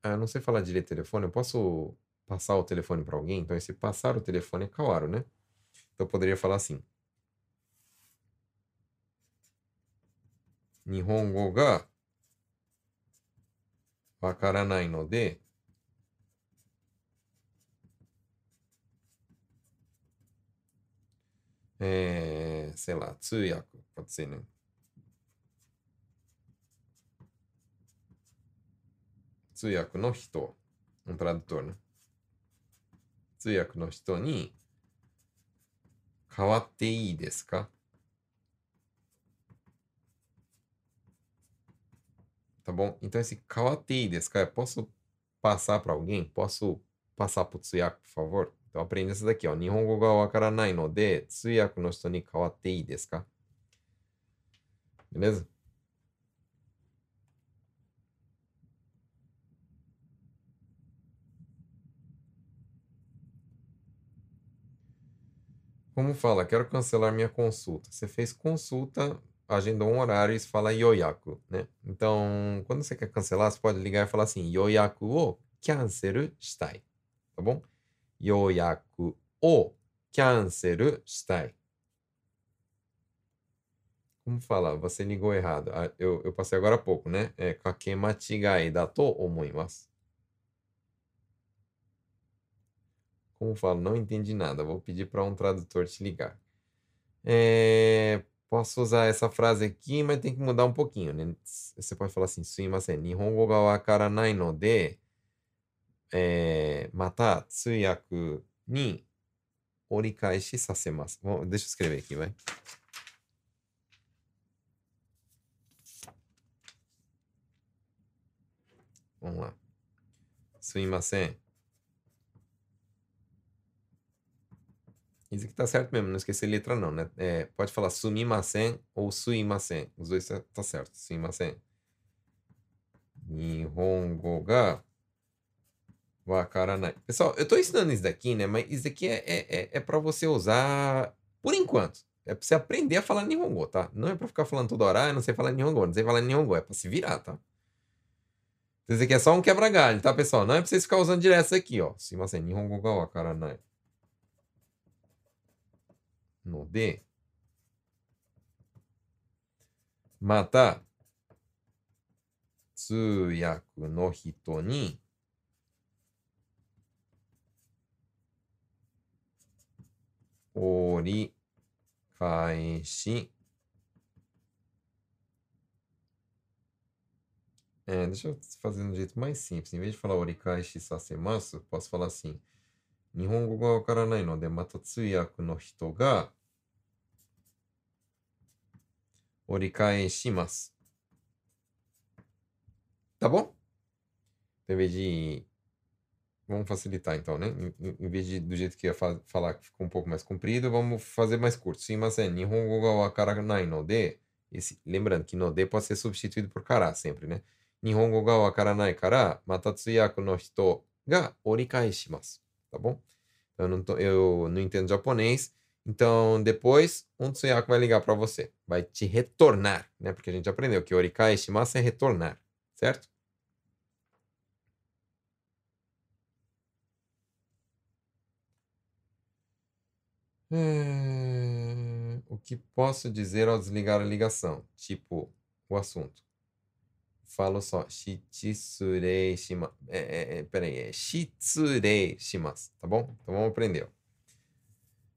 Ah, não sei falar direito telefone, eu posso passar o telefone para alguém? Então, esse passar o telefone é kawaru, né? Então, eu poderia falar assim. Nihongo ga wakaranai no de é, sei lá, tsuyaku, pode ser, né? Tsuyaku no hito, um tradutor, né? Tsuyaku no hito ni kawatte ii desu ka? Tá bom? Então esse kawatte ii desu ka, eu posso passar para alguém? Posso passar pro Tsuyaku, por favor? Então daqui, ó. Nihongo tsuyaku? Beleza? Como fala, quero cancelar minha consulta. Você fez consulta, agendou um horário e fala yoyaku, né? Então, quando você quer cancelar, você pode ligar e falar assim, yoyaku o cancel shitai, tá bom? Yoyaku o cancel shitai. Como fala? Você ligou errado. Ah, eu, eu passei agora há pouco, né? É kake da to omoimasu. Como falo, não entendi nada. Vou pedir para um tradutor te ligar. É, posso usar essa frase aqui, mas tem que mudar um pouquinho, né? Você pode falar assim, sumimasen, nihongo ga wakaranai no de, é, mata tsuyaku ni orikaishi sasemasu. Bom, deixa eu escrever aqui, vai. Vamos lá. Sumimasen. Isso aqui tá certo mesmo, não esqueci letra não, né? É, pode falar sumimasen ou suimasen. Os dois tá, tá certo. Suimasen. Nihongo ga Wakaranai. Né. Pessoal, eu estou ensinando isso daqui, né? Mas isso daqui é, é, é, é para você usar por enquanto. É para você aprender a falar Nihongo, tá? Não é para ficar falando toda hora, ah, eu não sei falar Nihongo, não sei falar Nihongo. É para se virar, tá? Então, isso aqui é só um quebra-galho, tá, pessoal? Não é pra vocês ficar usando direto isso aqui, ó. Sim, mas é Nihongo ga Wakaranai. No de. Mata. Tsuyaku no hito ni. 折り返し、É, deixa eu fazer de um jeito mais simples. Em vez de falar oricaishi sasemasu, posso falar assim. 日本語がわからないので、また通訳の人が折り返します。Tá bom? Então, em vez de. Vamos facilitar então, né? Em, em- vez de do jeito que ia fa- falar que ficou um pouco mais comprido, vamos fazer mais curto. Sumimasen, Nihongo ga wakaranai no de. Esse, lembrando que no de pode ser substituído por kara sempre, né? Nihongo ga wakaranai kara, mata no hito ga orikaeshimasu. Tá bom? Eu não, tô- eu não entendo japonês. Então, depois, um tsuyaku vai ligar para você. Vai te retornar, né? Porque a gente aprendeu que orikaeshimasu é retornar, certo? É, O que posso dizer ao desligar a ligação? Tipo, o assunto. Falo só, shitsurei shimasu. É, é, é, peraí, é shitsurei shimasu, tá bom? Então vamos aprender.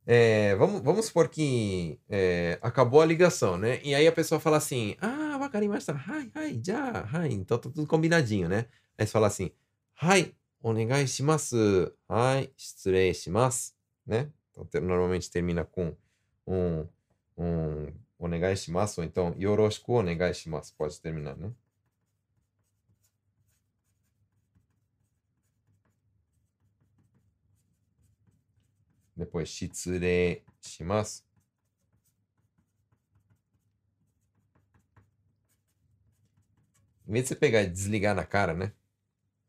É, vamos, vamos supor que é, acabou a ligação, né? E aí a pessoa fala assim, ah, wakarimashita, hai, hai, já, hai. Então tá tudo combinadinho, né? Aí você fala assim, hai, onegai shimasu, hai, shitsurei shimasu, né? Então te- normalmente termina com um um onegai shimasu, ou então yoroshiku onegai shimasu, pode terminar, né? Depois, shitsure shimasu. Em vez de você pegar e desligar na cara, né?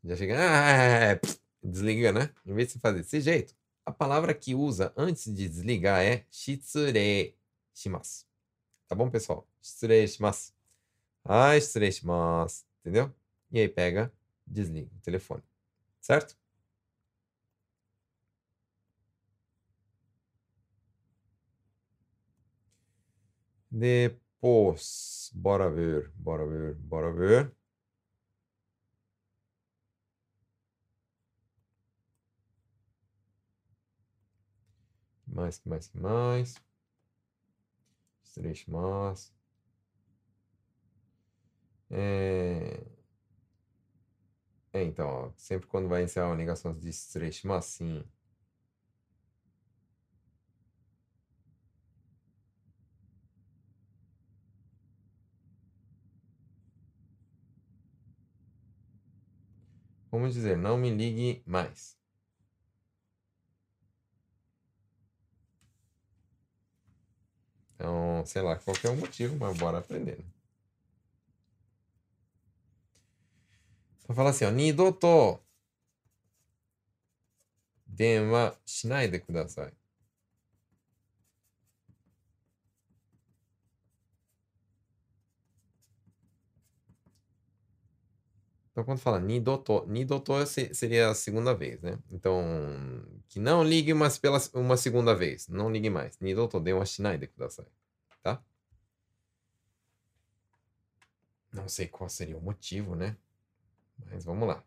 Já chega, ah, desliga, né? Em vez de você fazer desse jeito, a palavra que usa antes de desligar é shitsure shimasu. Tá bom, pessoal? Shitsure shimasu. Ah, shitsure shimasu. Entendeu? E aí pega, desliga o telefone. Certo? Depois, bora ver, bora ver, bora ver. Mais, que mais, que mais? Três mais. É... é, então, ó, sempre quando vai encerrar uma ligação de três mas sim. Vamos dizer, não me ligue mais. Então, sei lá, qualquer um motivo, mas bora aprender. Né? Então fala assim, ó, nidoto dema shinai de kudasai. Então, quando fala nidoto, nidoto seria a segunda vez, né? Então, que não ligue mais pela uma segunda vez. Não ligue mais. Nidoto de shinai de kudasai. Tá? Não sei qual seria o motivo, né? Mas vamos lá.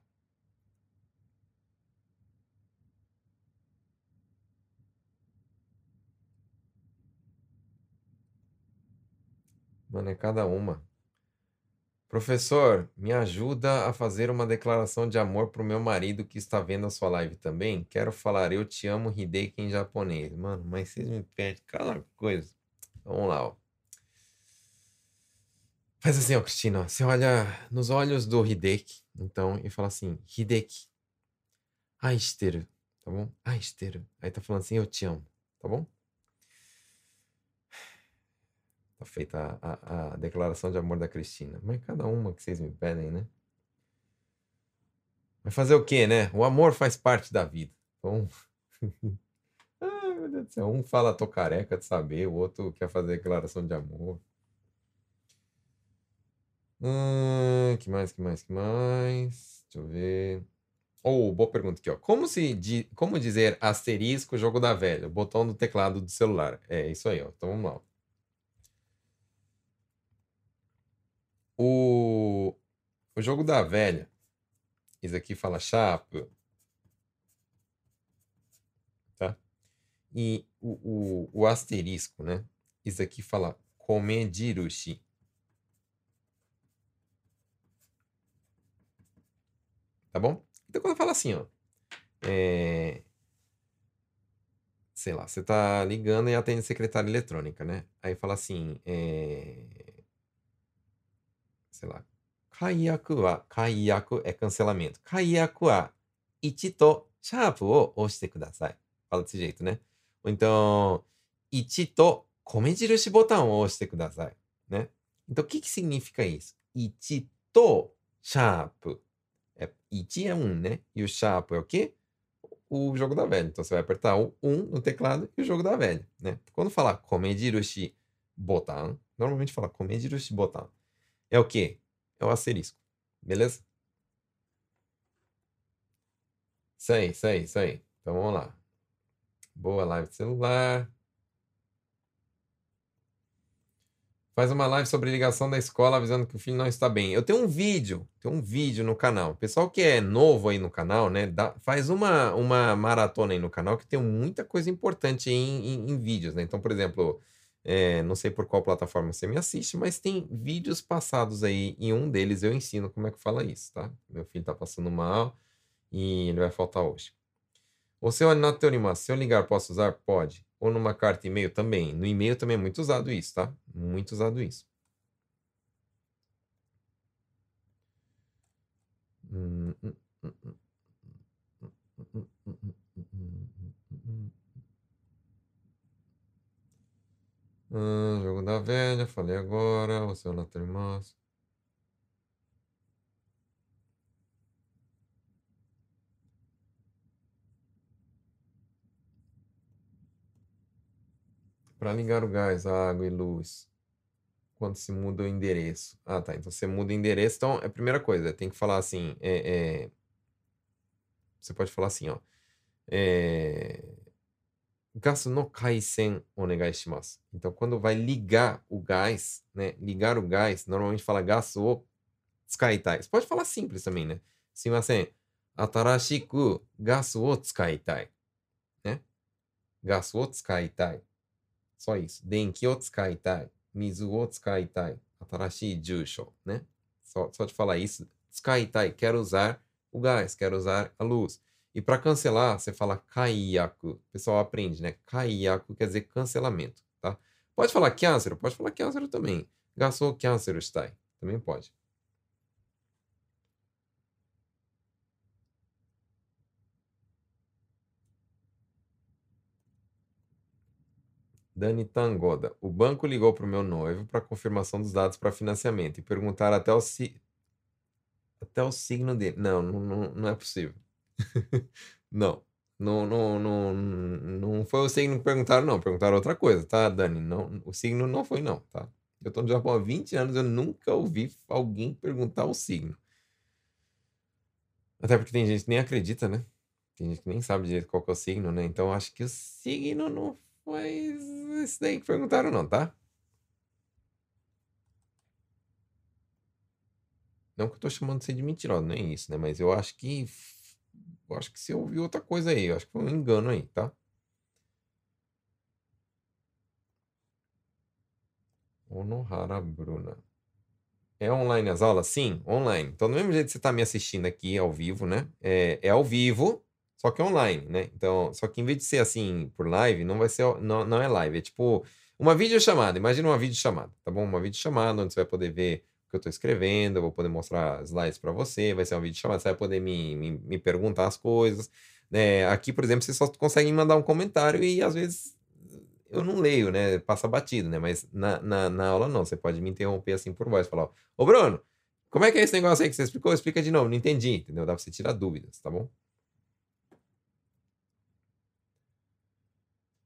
Mano, é cada uma. Professor, me ajuda a fazer uma declaração de amor pro meu marido que está vendo a sua live também. Quero falar eu te amo, Hideki, em japonês. Mano, mas vocês me pedem cada coisa. Vamos lá, ó. Faz assim, ó, Cristina. Você olha nos olhos do Hideki, então, e fala assim: Hideki, aishiteru, tá bom? Aishiteru. Aí tá falando assim: eu te amo, tá bom? Tá feita a, a, a declaração de amor da Cristina. Mas cada uma que vocês me pedem, né? Vai fazer o quê, né? O amor faz parte da vida. Então. Ai, meu Deus do céu. Um fala, tô careca de saber, o outro quer fazer declaração de amor. Hum, que mais, que mais, que mais? Deixa eu ver. Oh, boa pergunta aqui, ó. Como se di... como dizer asterisco jogo da velha? Botão do teclado do celular. É isso aí, ó. Então vamos lá. O, o jogo da velha. Isso aqui fala chapa. Tá? E o, o, o asterisco, né? Isso aqui fala komedirushi. Tá bom? Então quando fala assim, ó. É... Sei lá, você tá ligando e atende secretária eletrônica, né? Aí fala assim. É sei lá. Kaiyaku wa, kaiyaku é cancelamento. Kaiyaku wa, ichi to sharp o oshite kudasai. Fala desse jeito, né? Ou então, ichi to komejirushi botão o oshite kudasai, né? Então, o que que significa isso? Ichi to sharp. É, ichi é um, né? E o sharp é o quê? O jogo da velha. Então, você vai apertar o 1 um no teclado e o jogo da velha, né? Quando falar komejirushi botão, normalmente fala komejirushi botão é o quê? É o asterisco. Beleza? Isso aí, isso aí, isso aí. Então vamos lá. Boa live de celular. Faz uma live sobre ligação da escola avisando que o filho não está bem. Eu tenho um vídeo, tem um vídeo no canal. Pessoal que é novo aí no canal, né? Dá, faz uma, uma maratona aí no canal que tem muita coisa importante em, em, em vídeos, né? Então, por exemplo, é, não sei por qual plataforma você me assiste, mas tem vídeos passados aí. Em um deles eu ensino como é que fala isso, tá? Meu filho tá passando mal e ele vai faltar hoje. O seu orimasu. Se eu ligar, posso usar? Pode. Ou numa carta e-mail também. No e-mail também é muito usado isso, tá? Muito usado isso. Hum, hum, hum, hum, jogo da velha, falei agora. O seu natte orimasu. Para ligar o gás, a água e luz, quando se muda o endereço. Ah, tá. Então você muda o endereço. Então, é a primeira coisa, tem que falar assim. É, é... Você pode falar assim, ó. É... Gasu no kaisen onegai shimasu. Então, quando vai ligar o gás, né? Ligar o gás, normalmente fala gasu o tsukaitai. Você pode falar simples também, né? Simasen, atarashiku gasu o tsukaitai. Né? Gasu o tsukaitai. Só isso. Denki o tsukaitai. Mizu o tsukaitai. Atarashii jusho, né? Só, só falar isso. Tsukaitai, quero usar o gás, quero usar a luz. E para cancelar, você fala kaiyaku. O pessoal aprende, né? Kaiyaku quer dizer cancelamento, tá? Pode falar câncer, pode falar câncer também. Gasou câncer está Também pode. Dani Tangoda. O banco ligou para o meu noivo para confirmação dos dados para financiamento e perguntar até o, si... até o signo dele. Não, não, não é possível. não. Não, não, não, não foi o signo que perguntaram, não. Perguntaram outra coisa, tá, Dani? Não, o signo não foi, não, tá? Eu estou no Japão há 20 anos, eu nunca ouvi alguém perguntar o signo. Até porque tem gente que nem acredita, né? Tem gente que nem sabe direito qual é o signo, né? Então acho que o signo não mas isso daí que perguntaram não, tá? Não que eu tô chamando você de mentirosa, não é isso, né? Mas eu acho que. Eu acho que você ouviu outra coisa aí. Eu acho que foi um engano aí, tá? Onohara Bruna. É online as aulas? Sim, online. Então, do mesmo jeito que você está me assistindo aqui ao vivo, né? É, é ao vivo, só que online, né? Então, só que em vez de ser assim por live, não vai ser, não, não é live, é tipo uma videochamada. Imagina uma videochamada, tá bom? Uma videochamada onde você vai poder ver que eu estou escrevendo, eu vou poder mostrar slides para você, vai ser uma videochamada, você vai poder me, me, me perguntar as coisas. Né? Aqui, por exemplo, você só consegue mandar um comentário e às vezes eu não leio, né? Passa batido, né? Mas na, na, na aula não, você pode me interromper assim por voz, falar, ô Bruno, como é que é esse negócio aí que você explicou? Explica de novo, não entendi, entendeu? Dá pra você tirar dúvidas, tá bom?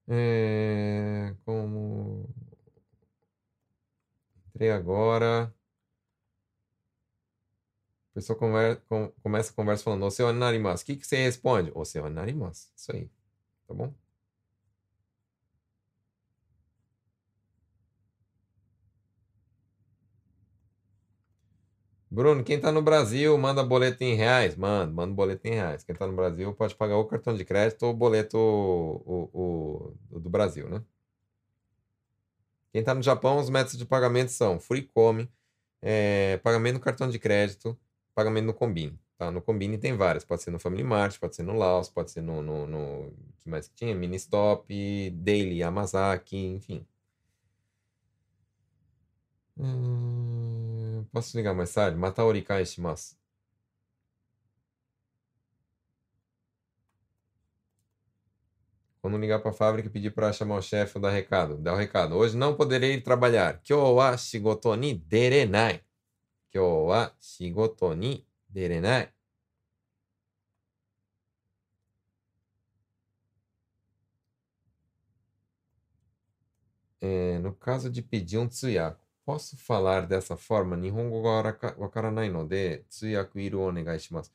É, como. Entrei agora. A pessoa com, começa a conversa falando, Oceano Narimas. O que, que você responde? Oceano Narimas. Isso aí. Tá bom? Bruno, quem está no Brasil, manda boleto em reais? Manda, manda boleto em reais. Quem está no Brasil pode pagar o cartão de crédito ou boleto o, o, o do Brasil, né? Quem está no Japão, os métodos de pagamento são Free Come, é, pagamento no cartão de crédito, pagamento no Combine. Tá? No Combine tem várias. Pode ser no Family Mart, pode ser no Laos, pode ser no... no, no que mais que tinha? Mini Stop, Daily, Amazaki, enfim. Hum, posso ligar mais tarde? Mata orikai shimasu. Quando ligar para a fábrica e pedir para chamar o chefe dar recado, dá o recado. Hoje não poderei trabalhar. Kyou wa shigoto ni derenai. No caso de pedir um tsuyaku, Posso falar dessa forma? Nihongo ga wakaranai no de tsuyaku iru onegai shimasu.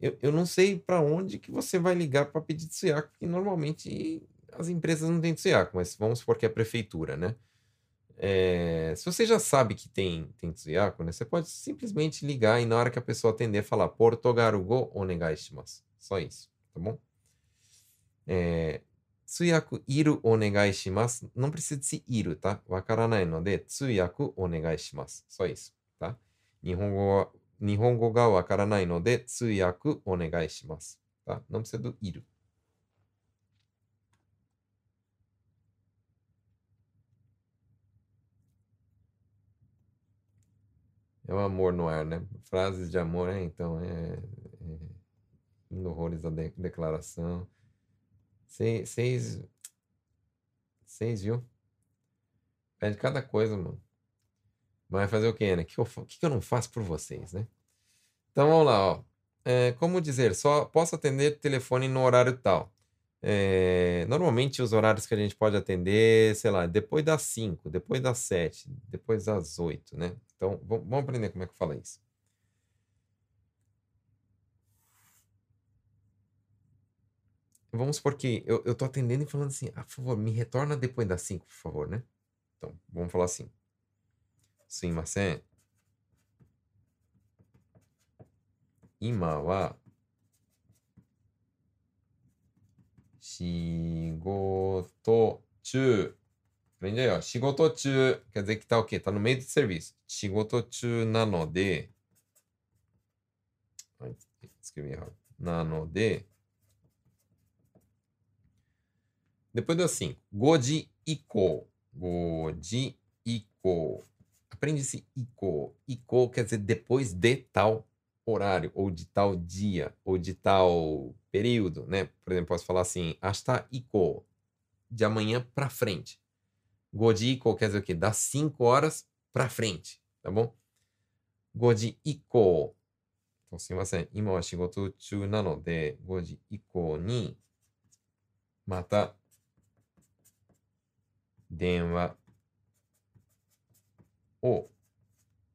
Eu, eu não sei para onde que você vai ligar para pedir tsuyaku, porque normalmente as empresas não têm tsuyaku, mas vamos supor que é a prefeitura, né? É, se você já sabe que tem, tem tsuyaku, né? Você pode simplesmente ligar e na hora que a pessoa atender falar Portogaru go onegai shimasu. Só isso, tá bom? É, 通訳いるお願いします。Não precisa de se いる, tá? わからないので、通訳お願いします。Só isso, tá? 日本語は日本語がわからないので、通訳お願いします。Tá? Não precisa do い É o amor no ar, né? Frases de amor, é, então, é... é indo horrores da de declaração. Seis... Seis, viu? Pede cada coisa, mano. Mas fazer o quê, né? O que, eu, que, que eu não faço por vocês, né? Então, vamos lá, ó. É, como dizer, só posso atender telefone no horário tal. É, normalmente os horários que a gente pode atender, sei lá, depois das 5, depois das 7, depois das 8, né? Então, vamos aprender como é que fala isso. Vamos supor que eu, eu tô atendendo e falando assim, ah, por favor, me retorna depois das 5, por favor, né? Então, vamos falar assim. Sim, mas é. 今は仕事中。 Aprende aí, ó. Shigototu, quer dizer que tá o quê? Tá no meio do serviço. Shigotochu nanode. Escrevi errado. Nanode. Depois do assim. Goji iko. Goji iko. Aprende esse iko. Iko quer dizer depois de tal horário, ou de tal dia, ou de tal período, né? Por exemplo, posso falar assim, hasta iko. De amanhã pra frente Godiko quer dizer o quê? Das 5 horas para frente, tá bom? Goji Iko. Então, mas é. ima wa shigoto chu nano de Goji ni mata denwa o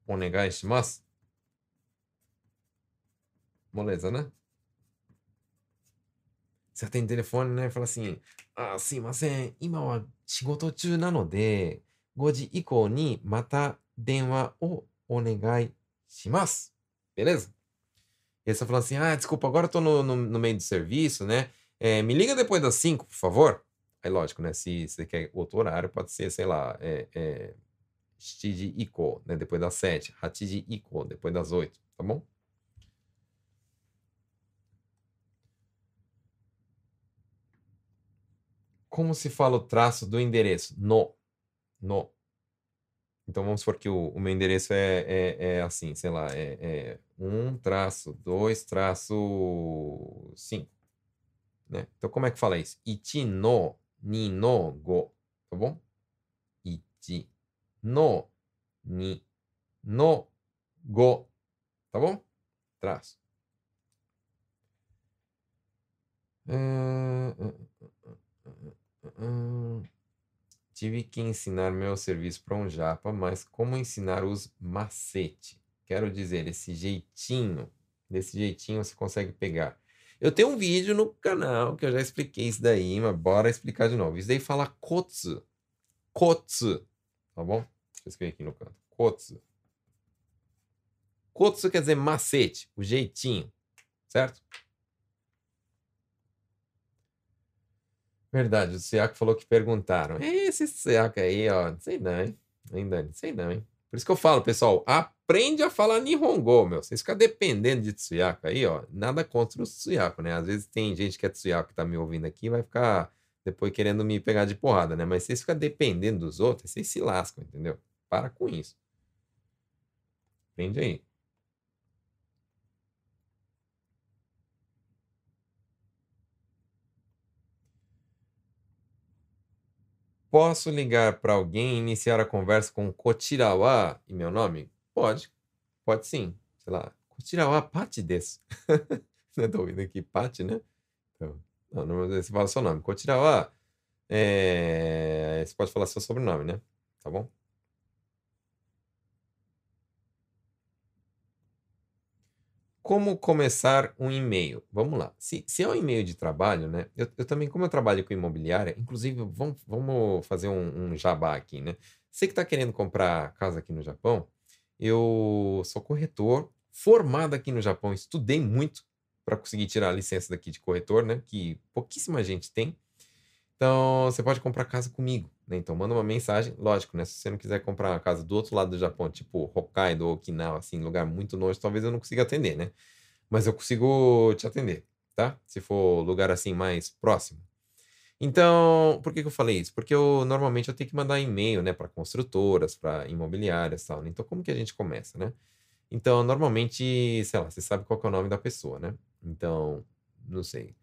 onegai shimasu. Moleza, né? Você tem telefone, né? Fala assim, ah, sim, mas é, ima wa 今は仕事中なので、5時以降にまた電話をお願いします。Beleza? E aí você fala assim: Ah, desculpa, agora eu tô no, no, no meio do serviço, né? É, me liga depois das 5, por favor. Aí, lógico, né? Se você quer outro horário, pode ser, sei lá, é, é, 7時以降, né? Depois das 7. 8時以降, depois das 8, tá bom? Como se fala o traço do endereço? No. No. Então vamos supor que o, o meu endereço é, é, é, assim, sei lá, é, é um traço, dois traço cinco. Né? Então como é que fala isso? Ichi no, ni no, go. Tá bom? Ichi no, ni no, go. Tá bom? Traço. Uh, Hum, tive que ensinar meu serviço para um japa, mas como ensinar os macete? Quero dizer, esse jeitinho, desse jeitinho você consegue pegar. Eu tenho um vídeo no canal que eu já expliquei isso daí, mas bora explicar de novo. Isso daí fala kotsu. Kotsu. Tá bom? Deixa eu escrever aqui no canto. Kotsu. Kotsu quer dizer macete, o jeitinho. Certo? Verdade, o Siaco falou que perguntaram. Esse Siaco aí, ó, sei não, hein? Ainda sei não, hein? Por isso que eu falo, pessoal, aprende a falar Nihongo, meu. Vocês ficam dependendo de Tsuyaku aí, ó. Nada contra o Tsuyaku, né? Às vezes tem gente que é Tsuyaku que tá me ouvindo aqui vai ficar depois querendo me pegar de porrada, né? Mas vocês ficam dependendo dos outros, vocês se lascam, entendeu? Para com isso. Aprende aí. Posso ligar para alguém e iniciar a conversa com Kotirawa e meu nome? Pode. Pode sim. Sei lá. Kotirawa Pati desu. Não tô ouvindo aqui Pati, né? Então, não, não, você fala seu nome. Kotirawa. É... Você pode falar seu sobrenome, né? Tá bom? Como começar um e-mail? Vamos lá. Se, se é um e-mail de trabalho, né? Eu, eu também, como eu trabalho com imobiliária, inclusive, vamos, vamos fazer um, um jabá aqui, né? Você que está querendo comprar casa aqui no Japão, eu sou corretor, formado aqui no Japão, estudei muito para conseguir tirar a licença daqui de corretor, né? Que pouquíssima gente tem. Então, você pode comprar casa comigo, né? Então, manda uma mensagem. Lógico, né? Se você não quiser comprar uma casa do outro lado do Japão, tipo Hokkaido ou Okinawa, assim, lugar muito longe, talvez eu não consiga atender, né? Mas eu consigo te atender, tá? Se for lugar assim mais próximo. Então, por que, que eu falei isso? Porque eu normalmente eu tenho que mandar e-mail, né, para construtoras, para imobiliárias, tal. Né? Então, como que a gente começa, né? Então, normalmente, sei lá, você sabe qual é o nome da pessoa, né? Então, não sei.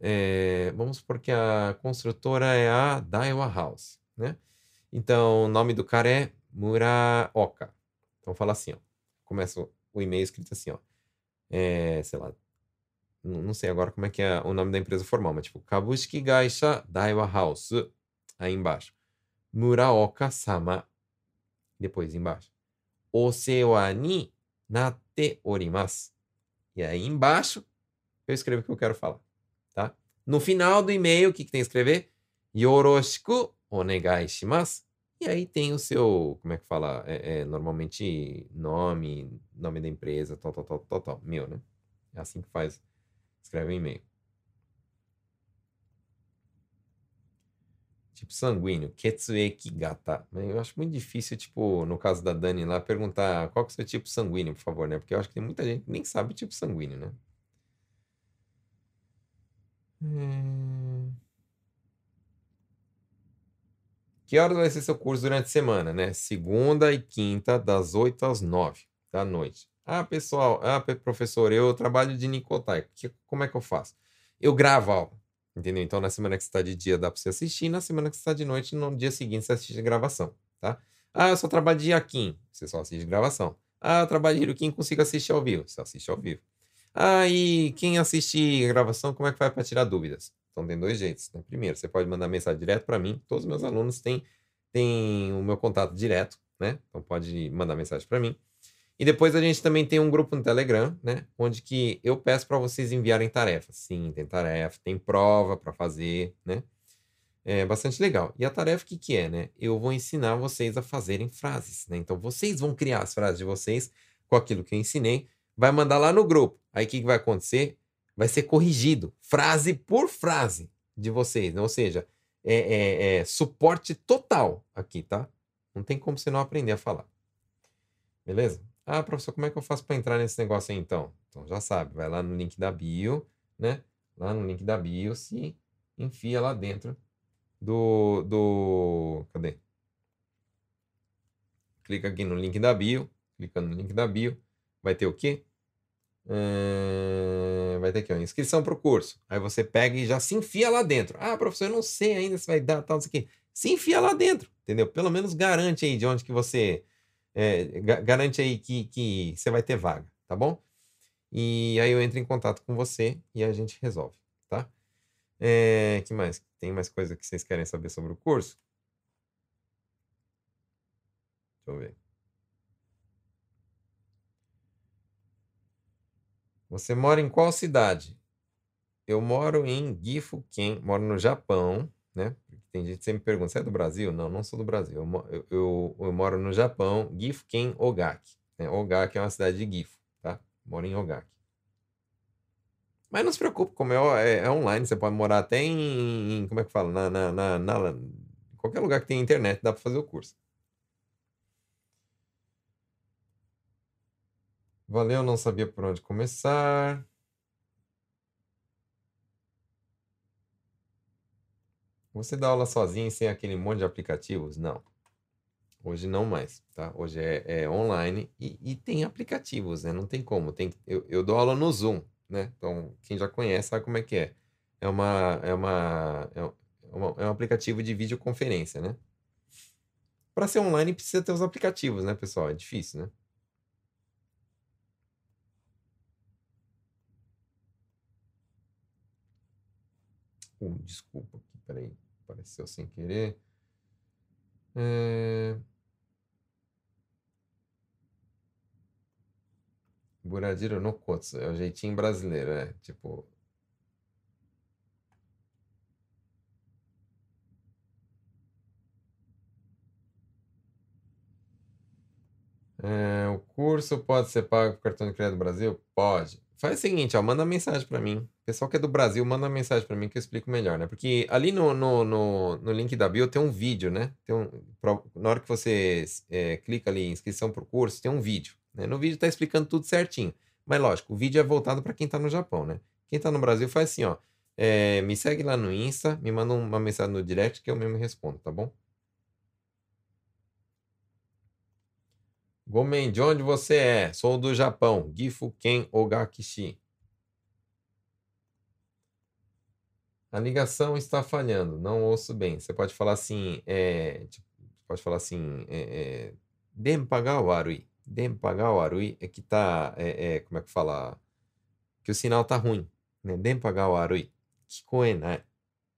É, vamos supor que a construtora é a Daiwa House, né? Então, o nome do cara é Muraoka. Então, fala assim, ó. Começa o e-mail escrito assim, ó. É, sei lá, não sei agora como é que é o nome da empresa formal, mas tipo, Kabushiki Gaisha Daiwa House. Aí embaixo. Muraoka-sama. Depois embaixo. Osewa ni natte orimasu. E aí embaixo eu escrevo o que eu quero falar, tá? No final do e-mail, o que, que tem que escrever? Yoroshiku onegai shimasu. E aí tem o seu, como é que fala? É, é, normalmente nome, nome da empresa, tal, tal, tal, tal, tal. Meu, né? É assim que faz. Escreve um e-mail. Tipo sanguíneo, Ketsueki Gata. Eu acho muito difícil, tipo, no caso da Dani lá, perguntar qual que é o seu tipo sanguíneo, por favor, né? Porque eu acho que tem muita gente que nem sabe o tipo sanguíneo, né? Hum... Que horas vai ser seu curso durante a semana, né? Segunda e quinta, das 8 às 9 da noite. Ah, pessoal, ah, professor, eu trabalho de Nicotai. Que, como é que eu faço? Eu gravo aula, entendeu? Então, na semana que você está de dia, dá para você assistir. Na semana que você está de noite, no dia seguinte, você assiste a gravação, tá? Ah, eu só trabalho de Yakin. Você só assiste gravação. Ah, eu trabalho de Hirukin, consigo assistir ao vivo. Você assiste ao vivo. Ah, e quem assiste gravação, como é que faz para tirar dúvidas? Então tem dois jeitos. Né? Primeiro, você pode mandar mensagem direto para mim. Todos os meus alunos têm, têm o meu contato direto, né? Então pode mandar mensagem para mim. E depois a gente também tem um grupo no Telegram, né? Onde que eu peço para vocês enviarem tarefas. Sim, tem tarefa, tem prova para fazer, né? É bastante legal. E a tarefa, o que, que é, né? Eu vou ensinar vocês a fazerem frases, né? Então, vocês vão criar as frases de vocês com aquilo que eu ensinei, vai mandar lá no grupo. Aí, o que, que vai acontecer? vai ser corrigido, frase por frase de vocês. Ou seja, é, é, é, suporte total aqui, tá? Não tem como você não aprender a falar. Beleza? Ah, professor, como é que eu faço para entrar nesse negócio aí então? Então já sabe, vai lá no link da bio, né? Lá no link da bio, se enfia lá dentro do. do cadê? Clica aqui no link da bio, clica no link da bio, vai ter o quê? Eh, vai ter aqui, ó, inscrição para o curso. Aí você pega e já se enfia lá dentro. Ah, professor, eu não sei ainda se vai dar tal, isso aqui. Se enfia lá dentro, entendeu? Pelo menos garante aí de onde que você. É, garante aí que, que você vai ter vaga, tá bom? E aí eu entro em contato com você e a gente resolve, tá? É, que mais? Tem mais coisa que vocês querem saber sobre o curso? Deixa eu ver. Você mora em qual cidade? Eu moro em Gifuken, moro no Japão, né? Tem gente que sempre pergunta, você é do Brasil? Não, não sou do Brasil. Eu, eu, eu, moro no Japão, Gifuken Ogaki. Né? Ogaki é uma cidade de Gifu, tá? Moro em Ogaki. Mas não se preocupe, como é, é, é online, você pode morar até em, em como é que fala? Na, na, na, na, qualquer lugar que tem internet dá para fazer o curso. Valeu, não sabia por onde começar. Você dá aula sozinho sem aquele monte de aplicativos? Não. Hoje não mais, tá? Hoje é, é online e, e, tem aplicativos, né? Não tem como. Tem, eu, eu dou aula no Zoom, né? Então, quem já conhece sabe como é que é. É, uma, é, uma, é, uma, é um aplicativo de videoconferência, né? Para ser online precisa ter os aplicativos, né, pessoal? É difícil, né? Uh, desculpa aqui, peraí. Apareceu sem querer. É... Buradiro no Kotsu. É o jeitinho brasileiro, é. Tipo. É, o curso pode ser pago por cartão de crédito do Brasil? Pode. Faz o seguinte, ó, manda mensagem para mim. Pessoal que é do Brasil, manda mensagem para mim que eu explico melhor, né? Porque ali no, no, no, no link da bio tem um vídeo, né? Tem um, pra, na hora que você é, clica ali, inscrição para o curso, tem um vídeo. Né? No vídeo tá explicando tudo certinho. Mas lógico, o vídeo é voltado para quem tá no Japão, né? Quem tá no Brasil faz assim, ó. É, me segue lá no Insta, me manda uma mensagem no direct que eu mesmo respondo, tá bom? Gomen, de onde você é? Sou do Japão. Gifu Ken Ogakishi. A ligação está falhando, não ouço bem. Você pode falar assim, é, tipo, pode falar assim, é, é, Denpa ga warui. Denpa ga warui é que tá, é, é, como é que fala? Que o sinal tá ruim, né? Kikoenai,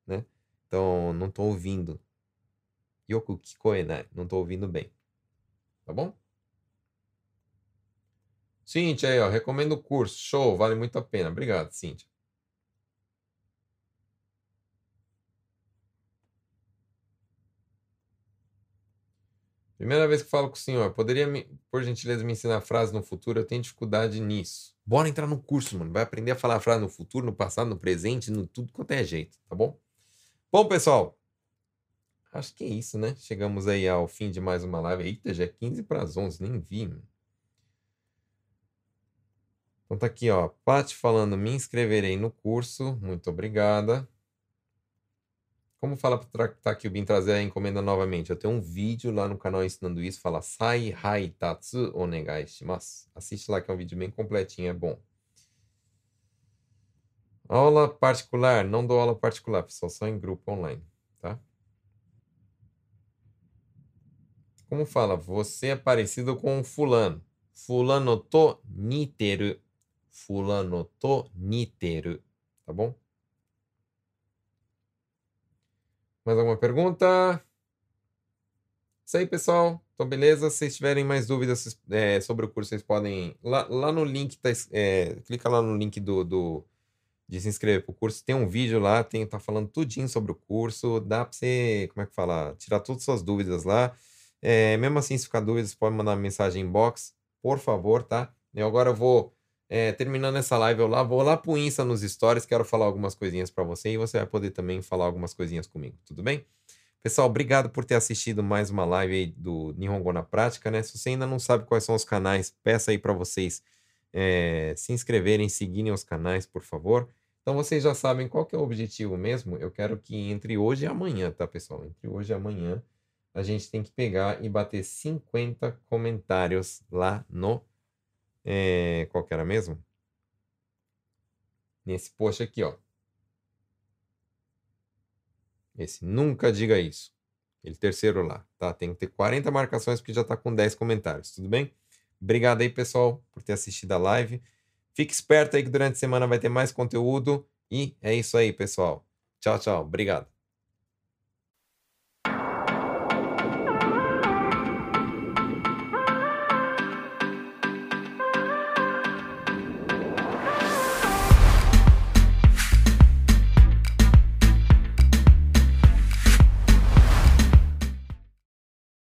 né? Então, não tô ouvindo. Yoku kikoenai. Não tô ouvindo bem. Tá bom? Cíntia aí, ó, recomendo o curso. Show, vale muito a pena. Obrigado, Cíntia. Primeira vez que falo com o senhor, poderia, me, por gentileza, me ensinar frase no futuro? Eu tenho dificuldade nisso. Bora entrar no curso, mano. Vai aprender a falar frase no futuro, no passado, no presente, no tudo quanto é jeito, tá bom? Bom, pessoal, acho que é isso, né? Chegamos aí ao fim de mais uma live. Eita, já é 15 para as 11, nem vi, mano. Então tá aqui, ó. Paty falando, me inscreverei no curso. Muito obrigada. Como fala para o Bin trazer a encomenda novamente? Eu tenho um vídeo lá no canal ensinando isso, fala Sai Hai Tatsu Onegai Shimasu. Assiste lá que é um vídeo bem completinho, é bom. Aula particular, não dou aula particular, pessoal, só em grupo online, tá? Como fala? Você é parecido com fulano. Fulano to niteru. Fulano to niteru, tá bom? Mais alguma pergunta? Isso aí, pessoal. Então, beleza? Se vocês tiverem mais dúvidas é, sobre o curso, vocês podem. Lá, lá no link, tá, é, clica lá no link do, do, de se inscrever para o curso. Tem um vídeo lá, tem, tá falando tudinho sobre o curso. Dá para você, como é que fala? Tirar todas as suas dúvidas lá. É, mesmo assim, se ficar dúvidas, pode mandar uma mensagem inbox, por favor, tá? Eu agora vou é, terminando essa live, eu lá, vou lá pro Insta nos stories, quero falar algumas coisinhas para você e você vai poder também falar algumas coisinhas comigo, tudo bem? Pessoal, obrigado por ter assistido mais uma live aí do Nihongo na Prática, né? Se você ainda não sabe quais são os canais, peça aí para vocês é, se inscreverem, seguirem os canais, por favor. Então vocês já sabem qual que é o objetivo mesmo. Eu quero que entre hoje e amanhã, tá, pessoal? Entre hoje e amanhã, a gente tem que pegar e bater 50 comentários lá no é, qual que era mesmo? Nesse post aqui, ó. Esse nunca diga isso. Ele terceiro lá, tá? Tem que ter 40 marcações porque já tá com 10 comentários, tudo bem? Obrigado aí, pessoal, por ter assistido a live. Fique esperto aí que durante a semana vai ter mais conteúdo. E é isso aí, pessoal. Tchau, tchau. Obrigado.